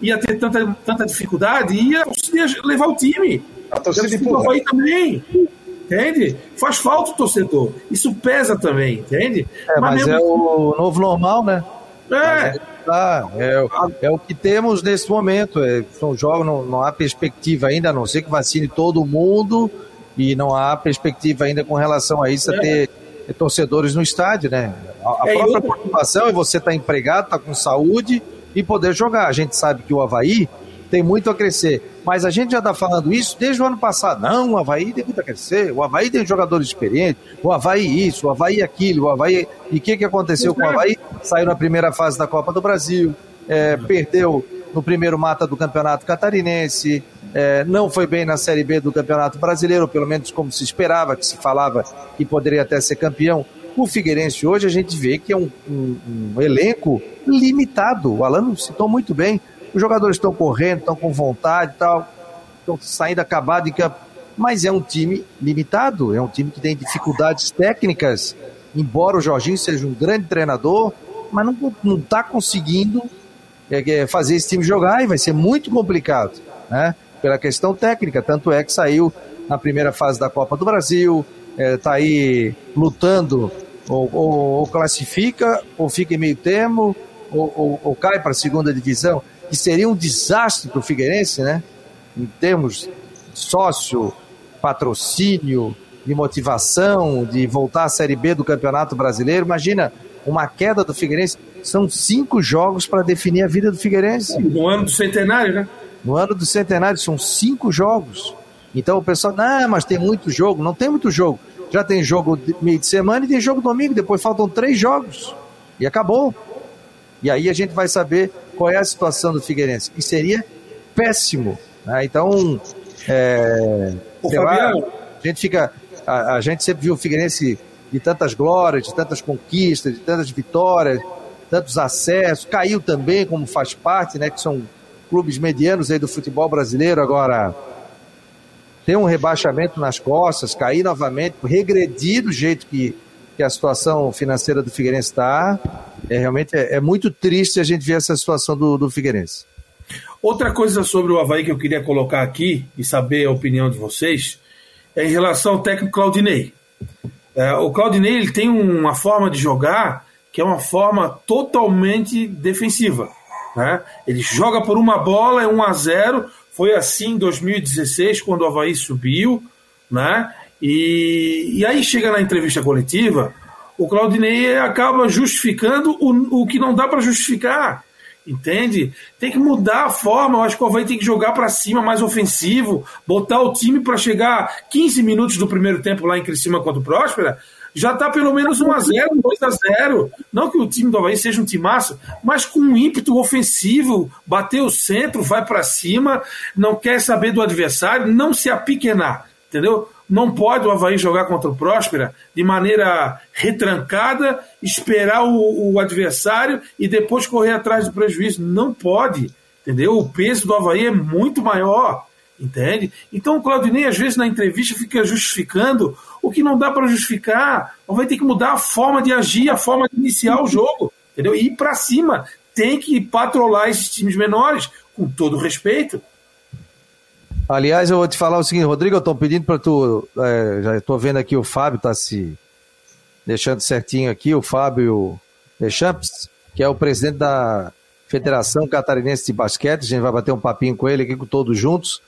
ia ter tanta, tanta dificuldade? Ia, ia levar o time. A torcida empurra. também. Entende? Faz falta o torcedor. Isso pesa também, entende? É, mas, mas é assim- o novo normal, né? É. Tá, é, é, o que temos nesse momento. É, são jogos, não, não há perspectiva ainda, a não ser que vacine todo mundo, e não há perspectiva ainda com relação a isso, a é. ter torcedores no estádio, né? A, a é, própria preocupação é você estar tá empregado, estar tá com saúde e poder jogar. A gente sabe que o Havaí tem muito a crescer. Mas a gente já está falando isso desde o ano passado. Não, o Havaí tem muito a crescer, o Havaí tem jogadores experientes, o Havaí isso, o Havaí aquilo, o Havaí. E o que, que aconteceu com o Havaí? Saiu na primeira fase da Copa do Brasil, é, perdeu no primeiro mata do Campeonato Catarinense, é, não foi bem na Série B do Campeonato Brasileiro, pelo menos como se esperava, que se falava que poderia até ser campeão. O Figueirense hoje a gente vê que é um, um, um elenco limitado. O Alano citou muito bem. Os jogadores estão correndo, estão com vontade tal, estão saindo acabado em campo. Mas é um time limitado, é um time que tem dificuldades técnicas, embora o Jorginho seja um grande treinador, mas não está conseguindo é, é, fazer esse time jogar e vai ser muito complicado, né? Pela questão técnica. Tanto é que saiu na primeira fase da Copa do Brasil, está é, tá aí lutando, ou, ou, ou, classifica, ou fica em meio termo, ou, ou cai para a segunda divisão que seria um desastre para o Figueirense, né? Em termos sócio, patrocínio, de motivação, de voltar à Série B do Campeonato Brasileiro. Imagina uma queda do Figueirense. São cinco jogos para definir a vida do Figueirense. No ano do centenário, né? No ano do centenário, são cinco jogos. Então o pessoal, não, mas tem muito jogo. Não tem muito jogo. Já tem jogo meio de semana e tem jogo domingo. Depois faltam três jogos. E acabou. E aí a gente vai saber qual é a situação do Figueirense. E seria péssimo. Né? Então, é, lá, a gente fica. A, a, gente sempre viu o Figueirense de tantas glórias, de tantas conquistas, de tantas vitórias, tantos acessos. Caiu também, como faz parte, né? Que são clubes medianos aí do futebol brasileiro. Agora, tem um rebaixamento nas costas, cair novamente, regredir do jeito que, que a situação financeira do Figueirense está. É, realmente é, é, muito triste a gente ver essa situação do, do Figueirense. Outra coisa sobre o Havaí que eu queria colocar aqui e saber a opinião de vocês é em relação ao técnico Claudinei. É, o Claudinei ele tem uma forma de jogar que é uma forma totalmente defensiva. Né? Ele joga por uma bola, é 1 a 0 Foi assim em 2016, quando o Havaí subiu. Né? E, e aí chega na entrevista coletiva, o Claudinei acaba justificando o, o que não dá para justificar. Entende? Tem que mudar a forma. Eu acho que o Havaí tem que jogar para cima, mais ofensivo, botar o time para chegar 15 minutos do primeiro tempo lá em Criciúma contra o Próspera. Já está pelo menos 1x0, 2x0. Não que o time do Havaí seja um timaço, mas com um ímpeto ofensivo, bater o centro, vai para cima, não quer saber do adversário, não se apiquenar. Entendeu? Não pode o Havaí jogar contra o Próspera de maneira retrancada, esperar o, o adversário e depois correr atrás do prejuízo. Não pode. Entendeu? O peso do Havaí é muito maior. Entende? Então o Claudinei, às vezes, na entrevista, fica justificando o que não dá para justificar. Vai ter que mudar a forma de agir, a forma de iniciar o jogo. Entendeu? E ir para cima. Tem que patrolar esses times menores, com todo respeito. Aliás, eu vou te falar o seguinte, Rodrigo, eu estou pedindo para tu. É, já estou vendo aqui o Fábio está se deixando certinho aqui, o Fábio Deschamps, que é o presidente da Federação Catarinense de Basquete. A gente vai bater um papinho com ele aqui com todos juntos.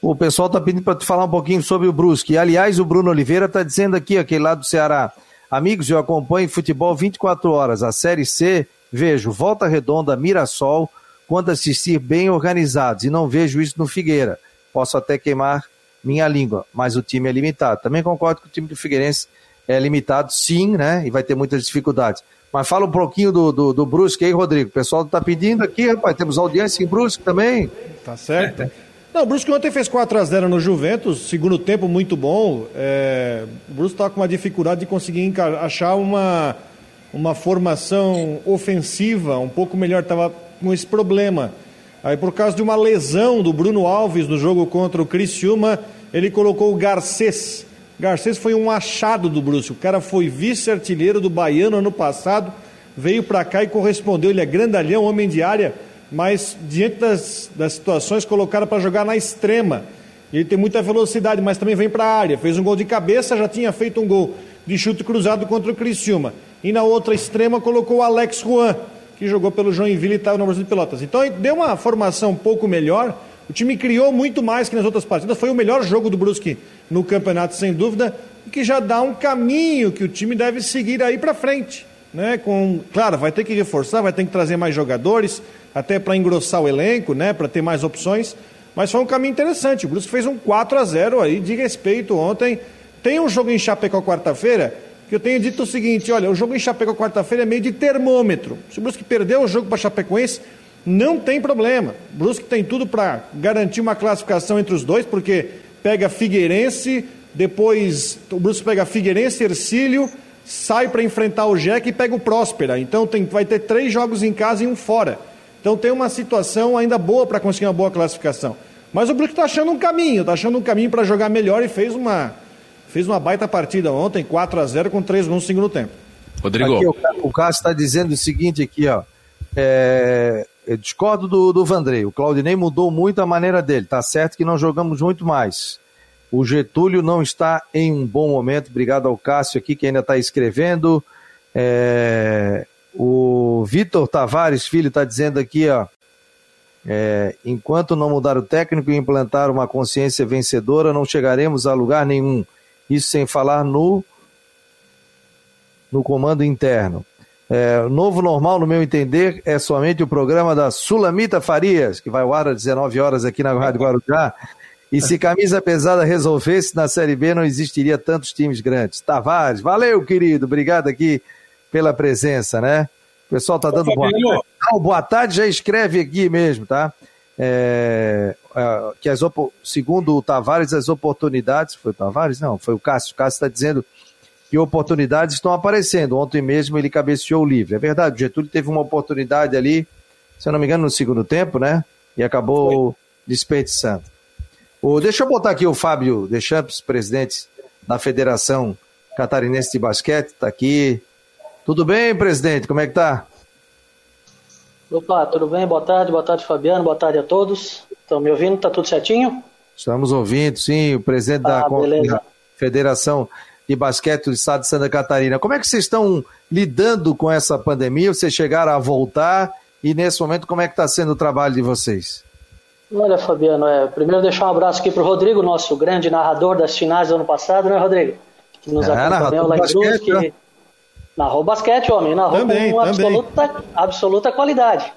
O pessoal está pedindo para tu falar um pouquinho sobre o Brusque. Aliás, o Bruno Oliveira está dizendo aqui, aquele lá do Ceará. Amigos, eu acompanho futebol 24 horas. A Série C, vejo Volta Redonda, Mirassol, quando assistir bem organizados. E não vejo isso no Figueira posso até queimar minha língua, mas o time é limitado. Também concordo que o time do Figueirense é limitado, sim, né? E vai ter muitas dificuldades. Mas fala um pouquinho do, do, do Brusque aí, Rodrigo. O pessoal está pedindo aqui, rapaz. Temos audiência em Brusque também. Tá certo. *laughs* Não, o Brusque ontem fez 4 a 0 no Juventus, segundo tempo muito bom. É... O Brusque está com uma dificuldade de conseguir achar uma, uma formação ofensiva um pouco melhor. Estava com esse problema. Aí, por causa de uma lesão do Bruno Alves no jogo contra o Criciúma, ele colocou o Garcês. Garcês foi um achado do Brusque. O cara foi vice-artilheiro do Baiano ano passado, veio para cá e correspondeu. Ele é grandalhão, homem de área, mas diante das, das situações colocaram para jogar na extrema. Ele tem muita velocidade, mas também vem para a área. Fez um gol de cabeça, já tinha feito um gol de chute cruzado contra o Criciúma. E na outra extrema colocou o Alex Juan que jogou pelo Joinville e estava no Brasil de Pelotas. Então deu uma formação um pouco melhor. O time criou muito mais que nas outras partidas. Foi o melhor jogo do Brusque no campeonato, sem dúvida, que já dá um caminho que o time deve seguir aí para frente. Né? Com, claro, vai ter que reforçar, vai ter que trazer mais jogadores, até para engrossar o elenco, né? para ter mais opções. Mas foi um caminho interessante. O Brusque fez um 4 a 0 aí de respeito ontem. Tem um jogo em Chapecó quarta-feira que eu tenho dito o seguinte: olha, o jogo em Chapecó quarta-feira é meio de termômetro. Se o Brusque perdeu o jogo para Chapecoense, não tem problema. O Brusque tem tudo para garantir uma classificação entre os dois, porque pega Figueirense, depois o Brusque pega Figueirense, Ercílio, sai para enfrentar o Jack e pega o Próspera. Então tem, vai ter três jogos em casa e um fora. Então tem uma situação ainda boa para conseguir uma boa classificação. Mas o Brusque está achando um caminho, está achando um caminho para jogar melhor e fez uma fez uma baita partida ontem, 4 a 0 com 3 gols no segundo tempo. Rodrigo. Aqui, o, o Cássio está dizendo o seguinte aqui, ó. É, eu discordo do, do Vandrei. O Claudinei mudou muito a maneira dele. Tá certo que não jogamos muito mais. O Getúlio não está em um bom momento. Obrigado ao Cássio aqui que ainda está escrevendo. É, o Vitor Tavares, filho, está dizendo aqui, ó. É, enquanto não mudar o técnico e implantar uma consciência vencedora, não chegaremos a lugar nenhum. Isso sem falar no, no comando interno. É, novo normal, no meu entender, é somente o programa da Sulamita Farias, que vai ao ar às 19 horas aqui na Rádio Guarujá. E se camisa pesada resolvesse na Série B, não existiria tantos times grandes. Tavares, valeu, querido. Obrigado aqui pela presença, né? O pessoal tá dando boa tarde. Não, boa tarde já escreve aqui mesmo, tá? É, é, que as, segundo o Tavares, as oportunidades. Foi o Tavares? Não, foi o Cássio. O Cássio está dizendo que oportunidades estão aparecendo. Ontem mesmo ele cabeceou livre. É verdade, o Getúlio teve uma oportunidade ali, se eu não me engano, no segundo tempo, né? E acabou Foi. desperdiçando. O, deixa eu botar aqui o Fábio Deschamps, presidente da Federação Catarinense de Basquete, está aqui. Tudo bem, presidente? Como é que tá? Opa, tudo bem? Boa tarde, boa tarde, Fabiano, boa tarde a todos. Estão me ouvindo? Tá tudo certinho? Estamos ouvindo, sim, o presidente ah, da, da Federação de Basquete do Estado de Santa Catarina. Como é que vocês estão lidando com essa pandemia? Vocês chegaram a voltar e nesse momento como é que está sendo o trabalho de vocês? Olha, Fabiano, é, primeiro deixar um abraço aqui para o Rodrigo, nosso grande narrador das finais do ano passado, né, Rodrigo? Que nos é, acompanhou lá em Cruz, que né? narrou basquete, homem, narrou também, com absoluta, absoluta qualidade.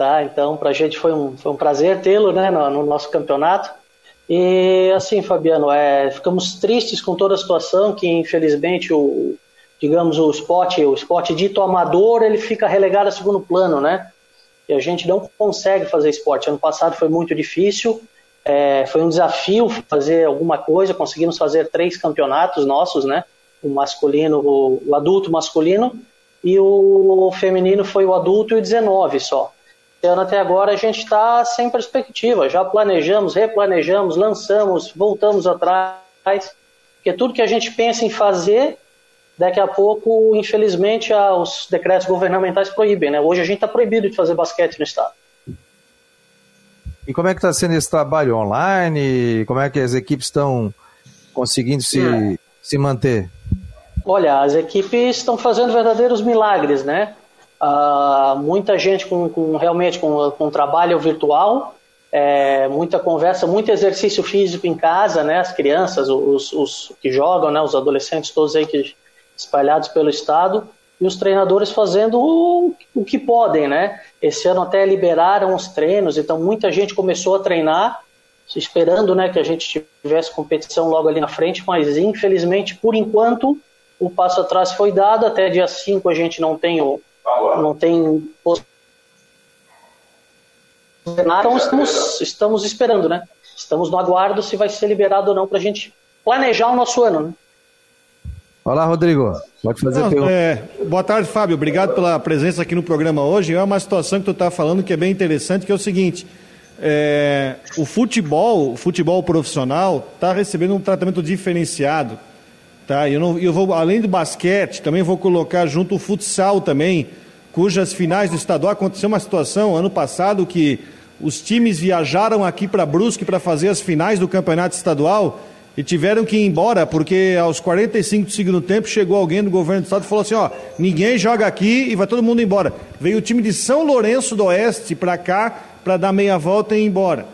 Tá? Então, para a gente foi um, foi um prazer tê-lo né, no, no nosso campeonato. E assim, Fabiano, é, ficamos tristes com toda a situação, que infelizmente o, digamos, o esporte, o esporte dito amador, ele fica relegado a segundo plano, né? E a gente não consegue fazer esporte. Ano passado foi muito difícil, é, foi um desafio fazer alguma coisa, conseguimos fazer três campeonatos nossos, né? O masculino, o, o adulto masculino, e o feminino foi o adulto e o 19 só ano até agora a gente está sem perspectiva. Já planejamos, replanejamos, lançamos, voltamos atrás, porque tudo que a gente pensa em fazer, daqui a pouco, infelizmente, os decretos governamentais proíbem. Né? Hoje a gente está proibido de fazer basquete no estado. E como é que está sendo esse trabalho online? Como é que as equipes estão conseguindo se, é. se manter? Olha, as equipes estão fazendo verdadeiros milagres, né? Uh, muita gente com, com realmente com, com trabalho virtual, é, muita conversa, muito exercício físico em casa, né? As crianças, os, os que jogam, né? Os adolescentes todos aí que, espalhados pelo estado e os treinadores fazendo o, o que podem, né? Esse ano até liberaram os treinos, então muita gente começou a treinar, esperando, né, que a gente tivesse competição logo ali na frente, mas infelizmente, por enquanto, o passo atrás foi dado, até dia 5 a gente não tem o, não tem então estamos, estamos esperando, né? Estamos no aguardo se vai ser liberado ou não para a gente planejar o nosso ano, né? Olá, Rodrigo. Pode fazer não, é, Boa tarde, Fábio. Obrigado pela presença aqui no programa hoje. É uma situação que tu está falando que é bem interessante, que é o seguinte. É, o futebol, o futebol profissional, está recebendo um tratamento diferenciado. Tá? Eu, eu vou, além do basquete, também vou colocar junto o futsal também, cujas finais do estadual aconteceu uma situação ano passado que os times viajaram aqui para Brusque para fazer as finais do campeonato estadual e tiveram que ir embora porque aos 45 do segundo tempo chegou alguém do governo do estado e falou assim, ó, ninguém joga aqui e vai todo mundo embora. Veio o time de São Lourenço do Oeste para cá para dar meia volta e ir embora.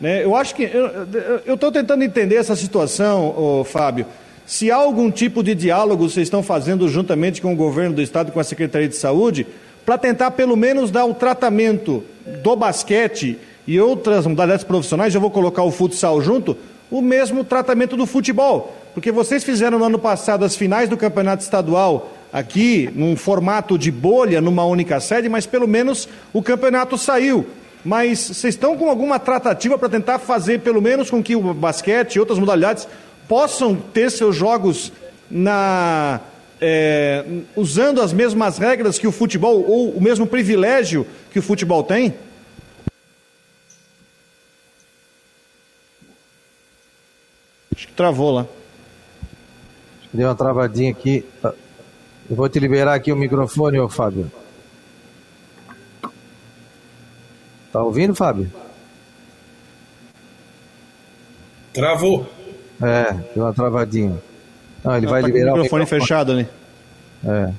Né? Eu acho que eu estou tentando entender essa situação, ô, Fábio. Se há algum tipo de diálogo vocês estão fazendo juntamente com o governo do estado, com a Secretaria de Saúde, para tentar pelo menos dar o tratamento do basquete e outras modalidades profissionais, eu vou colocar o futsal junto, o mesmo tratamento do futebol. Porque vocês fizeram no ano passado as finais do campeonato estadual aqui, num formato de bolha, numa única sede, mas pelo menos o campeonato saiu. Mas vocês estão com alguma tratativa para tentar fazer pelo menos com que o basquete e outras modalidades possam ter seus jogos na é, usando as mesmas regras que o futebol ou o mesmo privilégio que o futebol tem? Acho que travou lá. Deu uma travadinha aqui. Eu vou te liberar aqui o microfone, ô Fábio. Tá ouvindo, Fábio? Travou. É, deu uma travadinha. Não, ele ah, vai tá liberar o microfone, o microfone fechado ali. É.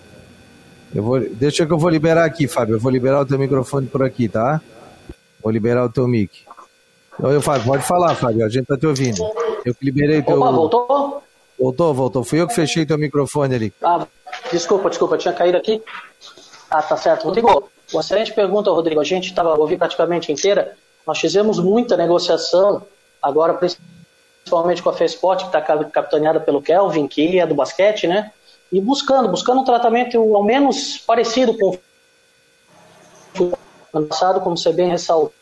Eu vou, deixa que eu vou liberar aqui, Fábio. Eu vou liberar o teu microfone por aqui, tá? Vou liberar o teu mic. Oi, Fábio, pode falar, Fábio. A gente tá te ouvindo. Eu que liberei teu. Opa, voltou? Voltou, voltou. Fui eu que fechei teu microfone ali. Ah, desculpa, desculpa, tinha caído aqui. Ah, tá certo. Rodrigo, uma excelente pergunta, Rodrigo. A gente estava ouvindo praticamente inteira. Nós fizemos muita negociação, agora principalmente com a FESPOT, que está capitaneada pelo Kelvin, que é do basquete, né? E buscando, buscando um tratamento ao menos parecido com o ano passado, como você bem ressaltou.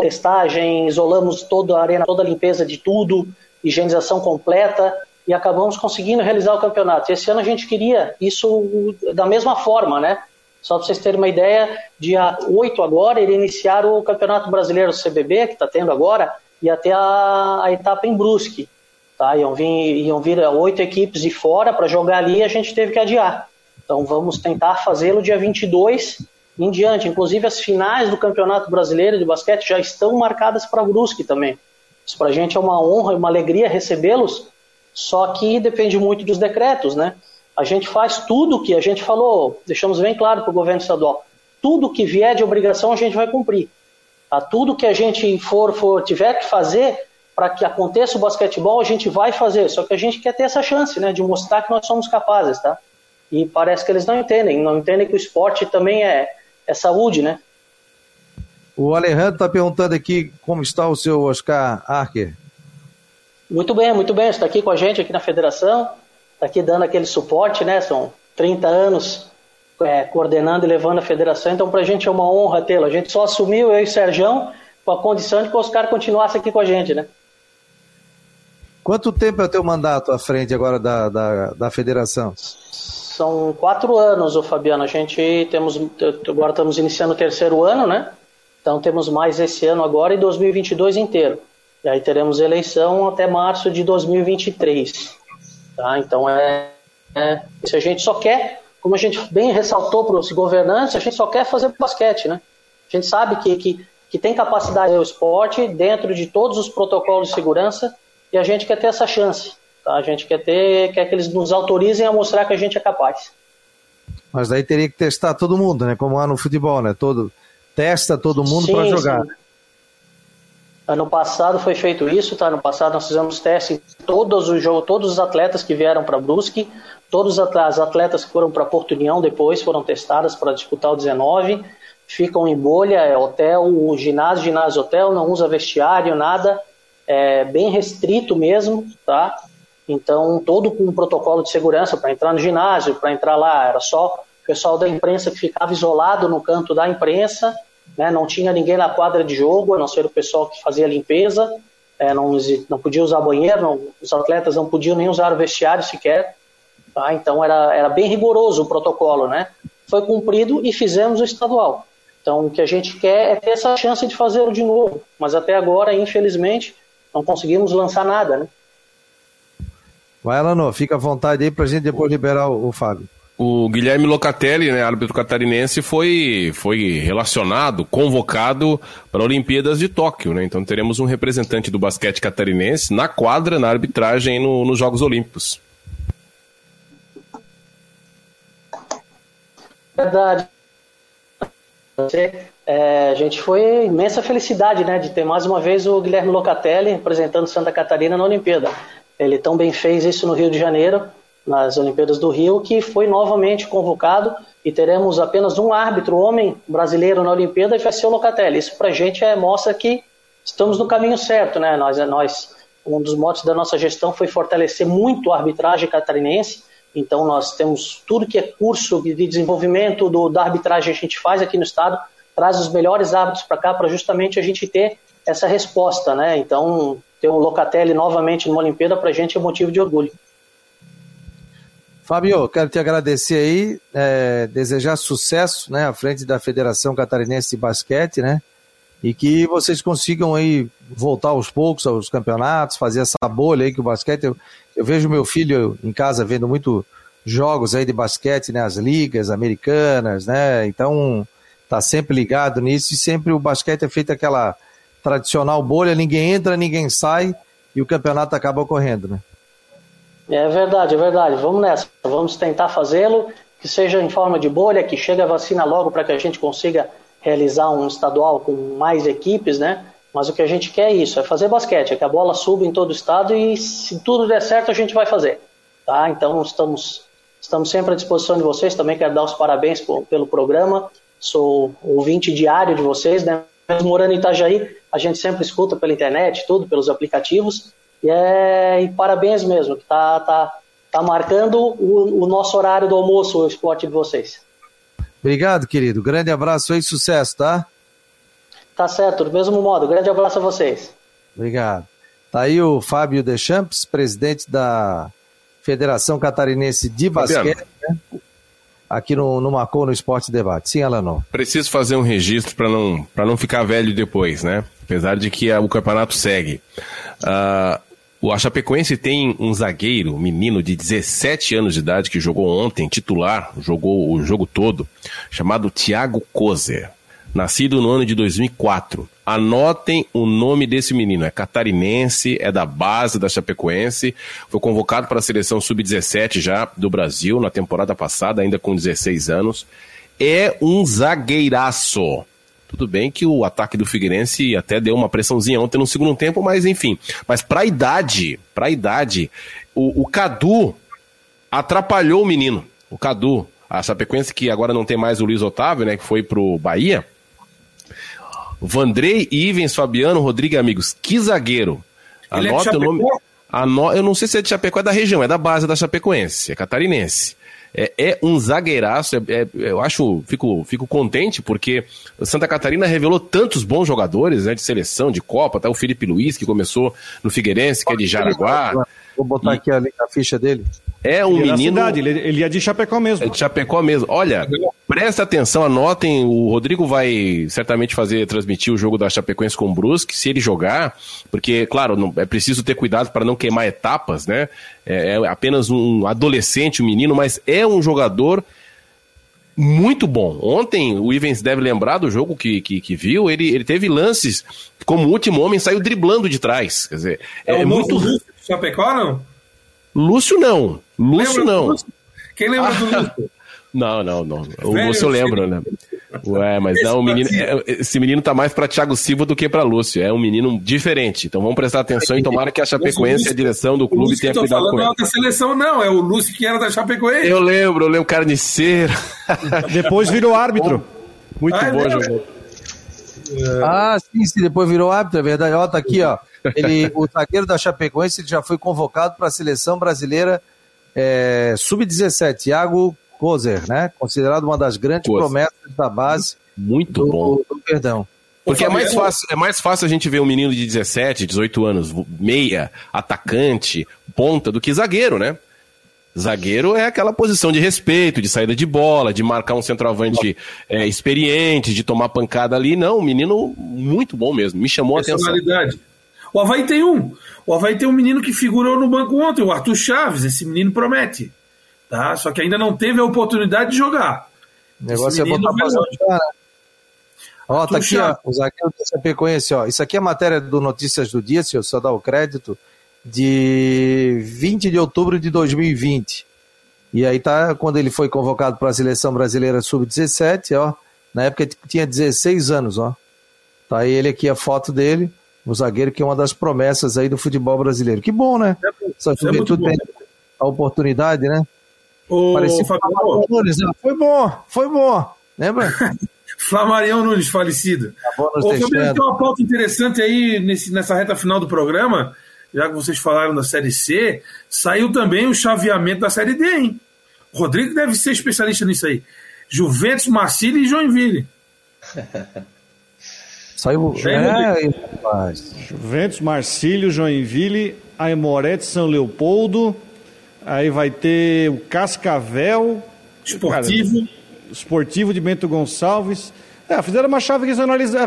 Testagem, isolamos toda a arena, toda a limpeza de tudo, higienização completa e acabamos conseguindo realizar o campeonato. Esse ano a gente queria isso da mesma forma, né? Só para vocês terem uma ideia, dia 8 agora iria iniciar o Campeonato Brasileiro CBB, que está tendo agora, e até a, a etapa em Brusque. Tá? Iam, vir, iam vir oito equipes de fora para jogar ali e a gente teve que adiar. Então vamos tentar fazê-lo dia 22 em diante. Inclusive as finais do Campeonato Brasileiro de Basquete já estão marcadas para Brusque também. Isso para a gente é uma honra e uma alegria recebê-los, só que depende muito dos decretos, né? A gente faz tudo que a gente falou, deixamos bem claro para o governo estadual. Tudo que vier de obrigação a gente vai cumprir. Tá? Tudo que a gente for, for tiver que fazer para que aconteça o basquetebol, a gente vai fazer. Só que a gente quer ter essa chance, né, de mostrar que nós somos capazes, tá? E parece que eles não entendem, não entendem que o esporte também é, é saúde, né? O Alejandro está perguntando aqui como está o seu Oscar Archer. Muito bem, muito bem. Está aqui com a gente aqui na federação, está aqui dando aquele suporte, né? São 30 anos é, coordenando e levando a federação, então para a gente é uma honra tê-lo. A gente só assumiu, eu e o Serjão, com a condição de que o Oscar continuasse aqui com a gente, né? Quanto tempo é o teu mandato à frente agora da, da, da federação? São quatro anos, o Fabiano. A gente temos agora estamos iniciando o terceiro ano, né? Então temos mais esse ano agora e 2022 inteiro. E aí teremos eleição até março de 2023. Tá? Então é, é se a gente só quer, como a gente bem ressaltou para os governantes, a gente só quer fazer basquete, né? A gente sabe que, que, que tem capacidade o esporte dentro de todos os protocolos de segurança e a gente quer ter essa chance. Tá? A gente quer ter, quer que eles nos autorizem a mostrar que a gente é capaz. Mas aí teria que testar todo mundo, né? Como lá no futebol, né? Todo, testa todo mundo para jogar. Sim. Ano passado foi feito isso, tá? Ano passado nós fizemos teste em todos os jogos, todos os atletas que vieram para Brusque, todos as atletas que foram para Porto União depois foram testadas para disputar o 19, ficam em bolha, é hotel, ginásio, ginásio, hotel, não usa vestiário, nada, é bem restrito mesmo, tá? Então todo com um protocolo de segurança para entrar no ginásio, para entrar lá, era só o pessoal da imprensa que ficava isolado no canto da imprensa, né, não tinha ninguém na quadra de jogo, a não ser o pessoal que fazia a limpeza, é, não, não podia usar banheiro, não, os atletas não podiam nem usar o vestiário sequer, tá? então era, era bem rigoroso o protocolo, né? Foi cumprido e fizemos o estadual. Então o que a gente quer é ter essa chance de fazê-lo de novo, mas até agora, infelizmente, não conseguimos lançar nada, né? Vai, Alano, fica à vontade aí para a gente depois liberar o, o Fábio. O Guilherme Locatelli, né, árbitro catarinense, foi, foi relacionado, convocado para Olimpíadas de Tóquio. Né? Então teremos um representante do basquete catarinense na quadra, na arbitragem no, nos Jogos Olímpicos. Verdade. É, a gente foi imensa felicidade né, de ter mais uma vez o Guilherme Locatelli representando Santa Catarina na Olimpíada. Ele tão bem fez isso no Rio de Janeiro nas Olimpíadas do Rio, que foi novamente convocado e teremos apenas um árbitro homem brasileiro na Olimpíada e vai ser o Locatelli. Isso para a gente é, mostra que estamos no caminho certo, né? Nós, nós, um dos motos da nossa gestão foi fortalecer muito a arbitragem catarinense. Então nós temos tudo que é curso de desenvolvimento do, da arbitragem a gente faz aqui no estado, traz os melhores árbitros para cá para justamente a gente ter essa resposta, né? Então ter o Locatelli novamente numa Olimpíada para a gente é motivo de orgulho. Fabio, quero te agradecer aí, é, desejar sucesso né, à frente da Federação Catarinense de Basquete, né? E que vocês consigam aí voltar aos poucos aos campeonatos, fazer essa bolha aí que o basquete. Eu vejo meu filho em casa vendo muito jogos aí de basquete, né? As ligas americanas, né? Então tá sempre ligado nisso e sempre o basquete é feito aquela tradicional bolha, ninguém entra, ninguém sai e o campeonato acaba ocorrendo, né? É verdade, é verdade. Vamos nessa. Vamos tentar fazê-lo, que seja em forma de bolha, que chegue a vacina logo para que a gente consiga realizar um estadual com mais equipes, né? Mas o que a gente quer é isso, é fazer basquete, é que a bola suba em todo o estado e se tudo der certo a gente vai fazer. Tá? Então estamos, estamos sempre à disposição de vocês. Também quero dar os parabéns por, pelo programa. Sou ouvinte diário de vocês, né? Mesmo morando em Itajaí, a gente sempre escuta pela internet, tudo, pelos aplicativos. E, é, e parabéns mesmo, que tá, tá, tá marcando o, o nosso horário do almoço, o esporte de vocês. Obrigado, querido. Grande abraço e sucesso, tá? Tá certo, do mesmo modo. Grande abraço a vocês. Obrigado. Tá aí o Fábio Deschamps, presidente da Federação Catarinense de Basquete, né? aqui no, no Marcou no Esporte Debate. Sim, Alanô. Preciso fazer um registro para não, não ficar velho depois, né? Apesar de que o campeonato segue. Uh, o Chapecoense tem um zagueiro, um menino de 17 anos de idade, que jogou ontem, titular, jogou o jogo todo, chamado Thiago Kozer nascido no ano de 2004. Anotem o nome desse menino, é catarinense, é da base da Chapecoense, foi convocado para a seleção sub-17 já do Brasil na temporada passada, ainda com 16 anos. É um zagueiraço. Tudo bem que o ataque do Figueirense até deu uma pressãozinha ontem no segundo tempo, mas enfim. Mas para a idade, para a idade, o, o Cadu atrapalhou o menino. O Cadu, a Chapecoense que agora não tem mais o Luiz Otávio, né, que foi pro Bahia, Vandrei, Ivens, Fabiano, Rodrigo amigos. Que zagueiro. Anota é o nome. Ano... Eu não sei se é de Chapecó, é da região, é da base da Chapecoense, é catarinense. É, é um zagueiraço, é, é, eu acho, fico, fico contente porque Santa Catarina revelou tantos bons jogadores né, de seleção, de Copa, até o Felipe Luiz, que começou no Figueirense, que é de Jaraguá. Vou botar e... aqui a, a, ficha dele. É um ele é menino. Cidade, ele, ele é de Chapecó mesmo. É de Chapecó mesmo. Olha, presta atenção, anotem. O Rodrigo vai certamente fazer transmitir o jogo da Chapecoense com o Brusque, se ele jogar, porque, claro, não, é preciso ter cuidado para não queimar etapas, né? É, é apenas um adolescente, um menino, mas é um jogador muito bom. Ontem, o Ivens deve lembrar do jogo que, que, que, viu, ele, ele teve lances como o último homem saiu driblando de trás. Quer dizer, é, é muito. Chapecó, não? Lúcio não. Lúcio lembra não. Lúcio? Quem lembra do Lúcio? Não, não, não. O Velho Lúcio lembra, né? Ué, mas esse não, o menino, é, esse menino tá mais para Thiago Silva do que para Lúcio. É um menino diferente. Então vamos prestar atenção e tomara que a Chapecoense, a direção do clube, tenha cuidado com ele. Não é da seleção, não. É o Lúcio que era da Chapecoense. Eu lembro, eu lembro, carniceiro. *laughs* Depois virou árbitro. Muito ah, bom jogador. Ah, sim, sim, depois virou árbitro, é verdade. Ó, tá aqui, ó. Ele, o zagueiro da Chapecoense já foi convocado para a seleção brasileira é, sub-17, Thiago Kozer, né? Considerado uma das grandes Kozer. promessas da base. Muito do, bom. Do perdão. Porque é mais, fácil, é mais fácil a gente ver um menino de 17, 18 anos, meia, atacante, ponta, do que zagueiro, né? Zagueiro é aquela posição de respeito, de saída de bola, de marcar um centroavante é, experiente, de tomar pancada ali. Não, um menino muito bom mesmo. Me chamou a atenção. O Havaí tem um. O Havaí tem um menino que figurou no banco ontem, o Arthur Chaves. Esse menino promete. Tá? Só que ainda não teve a oportunidade de jogar. O negócio é botar pra jogar. Ó, tá aqui, ó, o zagueiro do Chapecoense, ó. Isso aqui é matéria do Notícias do Dia, se eu só dar o crédito, de 20 de outubro de 2020. E aí tá quando ele foi convocado para a seleção brasileira sub-17, ó. Na época tinha 16 anos, ó. Tá aí ele aqui a foto dele o zagueiro que é uma das promessas aí do futebol brasileiro. Que bom, né? É, Essa é juventude tem a oportunidade, né? O Parecia Fabiano, Nunes, né? Foi bom, foi bom. Lembra? *laughs* Flamarião Nunes, falecido. Ô, Fabiano, tem uma pauta interessante aí nesse, nessa reta final do programa, já que vocês falaram da Série C, saiu também o chaveamento da Série D, hein? O Rodrigo deve ser especialista nisso aí. Juventus, Marcílio e Joinville. *laughs* Saiu. É, Juventus, Marcílio, Joinville, Aimoré de São Leopoldo. Aí vai ter o Cascavel. Esportivo. Cara, esportivo de Bento Gonçalves. É, fizeram uma chave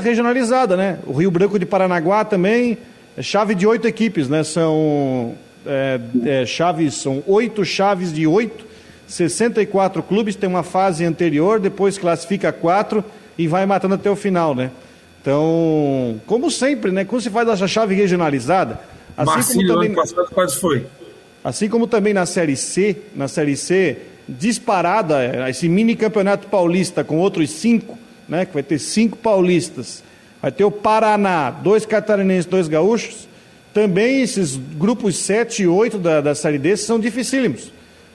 regionalizada, né? O Rio Branco de Paranaguá também. É chave de oito equipes, né? São é, é, chaves, são oito chaves de oito. 64 clubes, tem uma fase anterior, depois classifica quatro e vai matando até o final, né? Então, como sempre, né? Quando se faz essa chave regionalizada, assim Marcílio, como também, ano passado quase foi. Assim como também na Série C, na Série C, disparada, esse mini campeonato paulista com outros cinco, né? Que vai ter cinco paulistas. Vai ter o Paraná, dois catarinenses, dois gaúchos. Também esses grupos 7 e 8 da, da Série D são dificílimos.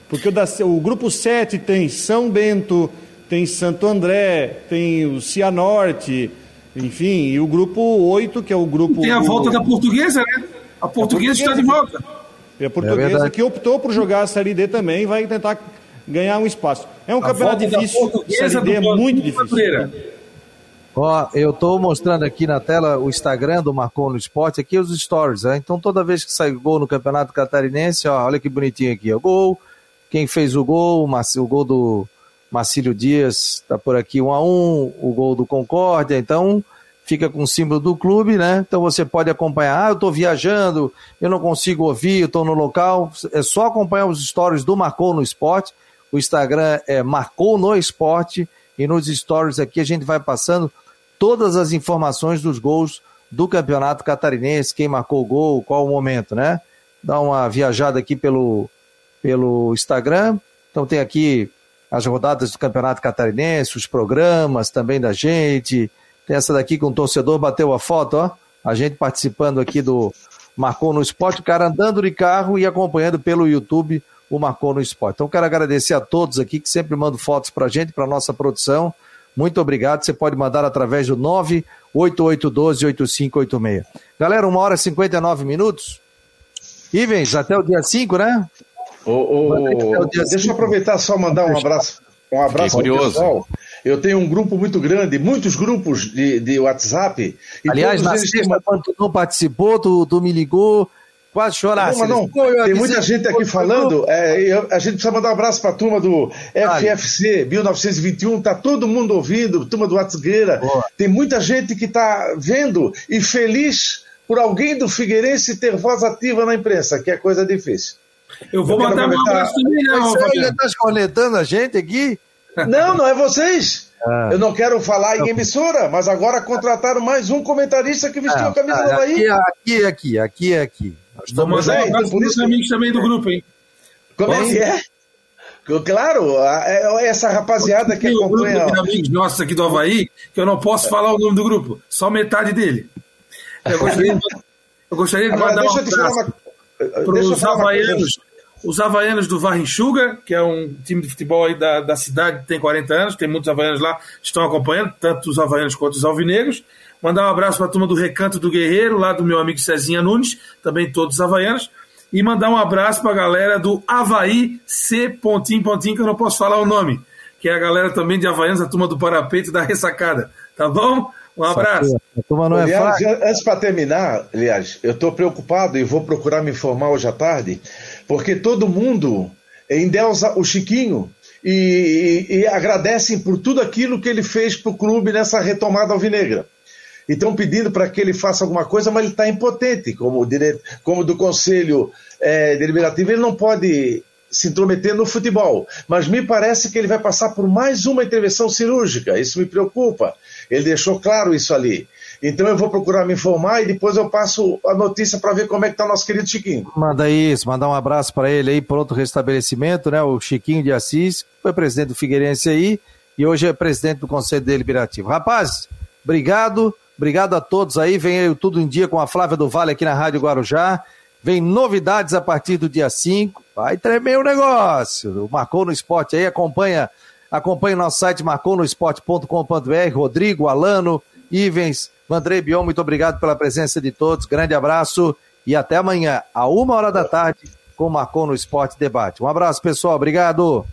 Porque o, da, o grupo 7 tem São Bento, tem Santo André, tem o Cianorte, enfim, e o grupo 8, que é o grupo. Tem a volta da portuguesa, né? A portuguesa, está de volta. E a portuguesa é que optou por jogar a Série D também vai tentar ganhar um espaço. É um a campeonato difícil, Série D é muito difícil. Ó, eu estou mostrando aqui na tela o Instagram do Marcou no Esporte, aqui os stories, né? Então toda vez que sai gol no Campeonato Catarinense, ó, olha que bonitinho aqui, ó, gol, quem fez o gol, o gol do Marcílio Dias está por aqui, um a um, o gol do Concórdia, então fica com o símbolo do clube, né? Então você pode acompanhar, ah, eu estou viajando, eu não consigo ouvir, eu estou no local, é só acompanhar os stories do Marcou no Esporte, o Instagram é Marcou no Esporte, e nos stories aqui a gente vai passando todas as informações dos gols do Campeonato Catarinense, quem marcou o gol, qual o momento, né? Dá uma viajada aqui pelo, pelo Instagram. Então tem aqui as rodadas do Campeonato Catarinense, os programas também da gente. Tem essa daqui com o torcedor bateu a foto, ó. A gente participando aqui do Marcou no Esporte, o cara andando de carro e acompanhando pelo YouTube o Marcou no Esporte. Então quero agradecer a todos aqui que sempre mandam fotos pra gente, pra nossa produção. Muito obrigado. Você pode mandar através do 98812-8586. Galera, uma hora e 59 minutos. Ivens, até o dia 5, né? deixa eu aproveitar só mandar um abraço. Um abraço curioso. pessoal. Eu tenho um grupo muito grande, muitos grupos de, de WhatsApp. Aliás, na sexta, quando tu não participou, tu, tu me ligou, quase chorasse. Não, não. Tem muita gente aqui falando. É, a gente precisa mandar um abraço para a turma do FFC 1921. Tá todo mundo ouvindo, turma do WhatsApp. Tem muita gente que está vendo e feliz por alguém do Figueirense ter voz ativa na imprensa, que é coisa difícil. Eu vou eu mandar um abraço também, não. Você ainda está escoletando a gente aqui? Não, não é vocês. *laughs* Ah. Eu não quero falar em emissora, mas agora contrataram mais um comentarista que vestiu ah, a camisa ah, do Bahia. Aqui, aqui, aqui, aqui. Vou mandar um abraço para os amigos também do grupo, hein? Como é que é? Claro, é, essa rapaziada que acompanha. Tem amigos nossos aqui do Havaí, que eu não posso falar o nome do grupo, só metade dele. Eu gostaria, eu gostaria de mandar um abraço para os havaianos os Havaianos do Varrinchuga, que é um time de futebol aí da, da cidade, tem 40 anos, tem muitos Havaianos lá que estão acompanhando, tanto os Havaianos quanto os Alvinegros. Mandar um abraço para a turma do Recanto do Guerreiro, lá do meu amigo Cezinha Nunes, também todos os Havaianos. E mandar um abraço para a galera do Havaí C. Pontinho Pontinho, que eu não posso falar o nome, que é a galera também de Havaianos, a turma do Parapeito da Ressacada. Tá bom? Um abraço. não é aliás, antes para terminar, aliás, eu estou preocupado e vou procurar me informar hoje à tarde, porque todo mundo endeusa o Chiquinho e, e, e agradecem por tudo aquilo que ele fez para o clube nessa retomada alvinegra. E estão pedindo para que ele faça alguma coisa, mas ele está impotente, como, direito, como do Conselho é, Deliberativo, ele não pode se intrometer no futebol. Mas me parece que ele vai passar por mais uma intervenção cirúrgica. Isso me preocupa. Ele deixou claro isso ali. Então eu vou procurar me informar e depois eu passo a notícia para ver como é que o nosso querido Chiquinho. Manda isso, mandar um abraço para ele aí, pronto restabelecimento, né? O Chiquinho de Assis, foi presidente do Figueirense aí e hoje é presidente do Conselho Deliberativo. Rapaz, obrigado, obrigado a todos aí. Vem aí tudo em dia com a Flávia do Vale aqui na Rádio Guarujá. Vem novidades a partir do dia 5. Vai tremer o negócio. Marcou no esporte aí, acompanha, acompanha nosso site marconosport.com.br. Rodrigo, Alano, Ivens, Andrei Bion, muito obrigado pela presença de todos. Grande abraço e até amanhã, a uma hora da tarde, com Marcou no Esporte Debate. Um abraço, pessoal. Obrigado.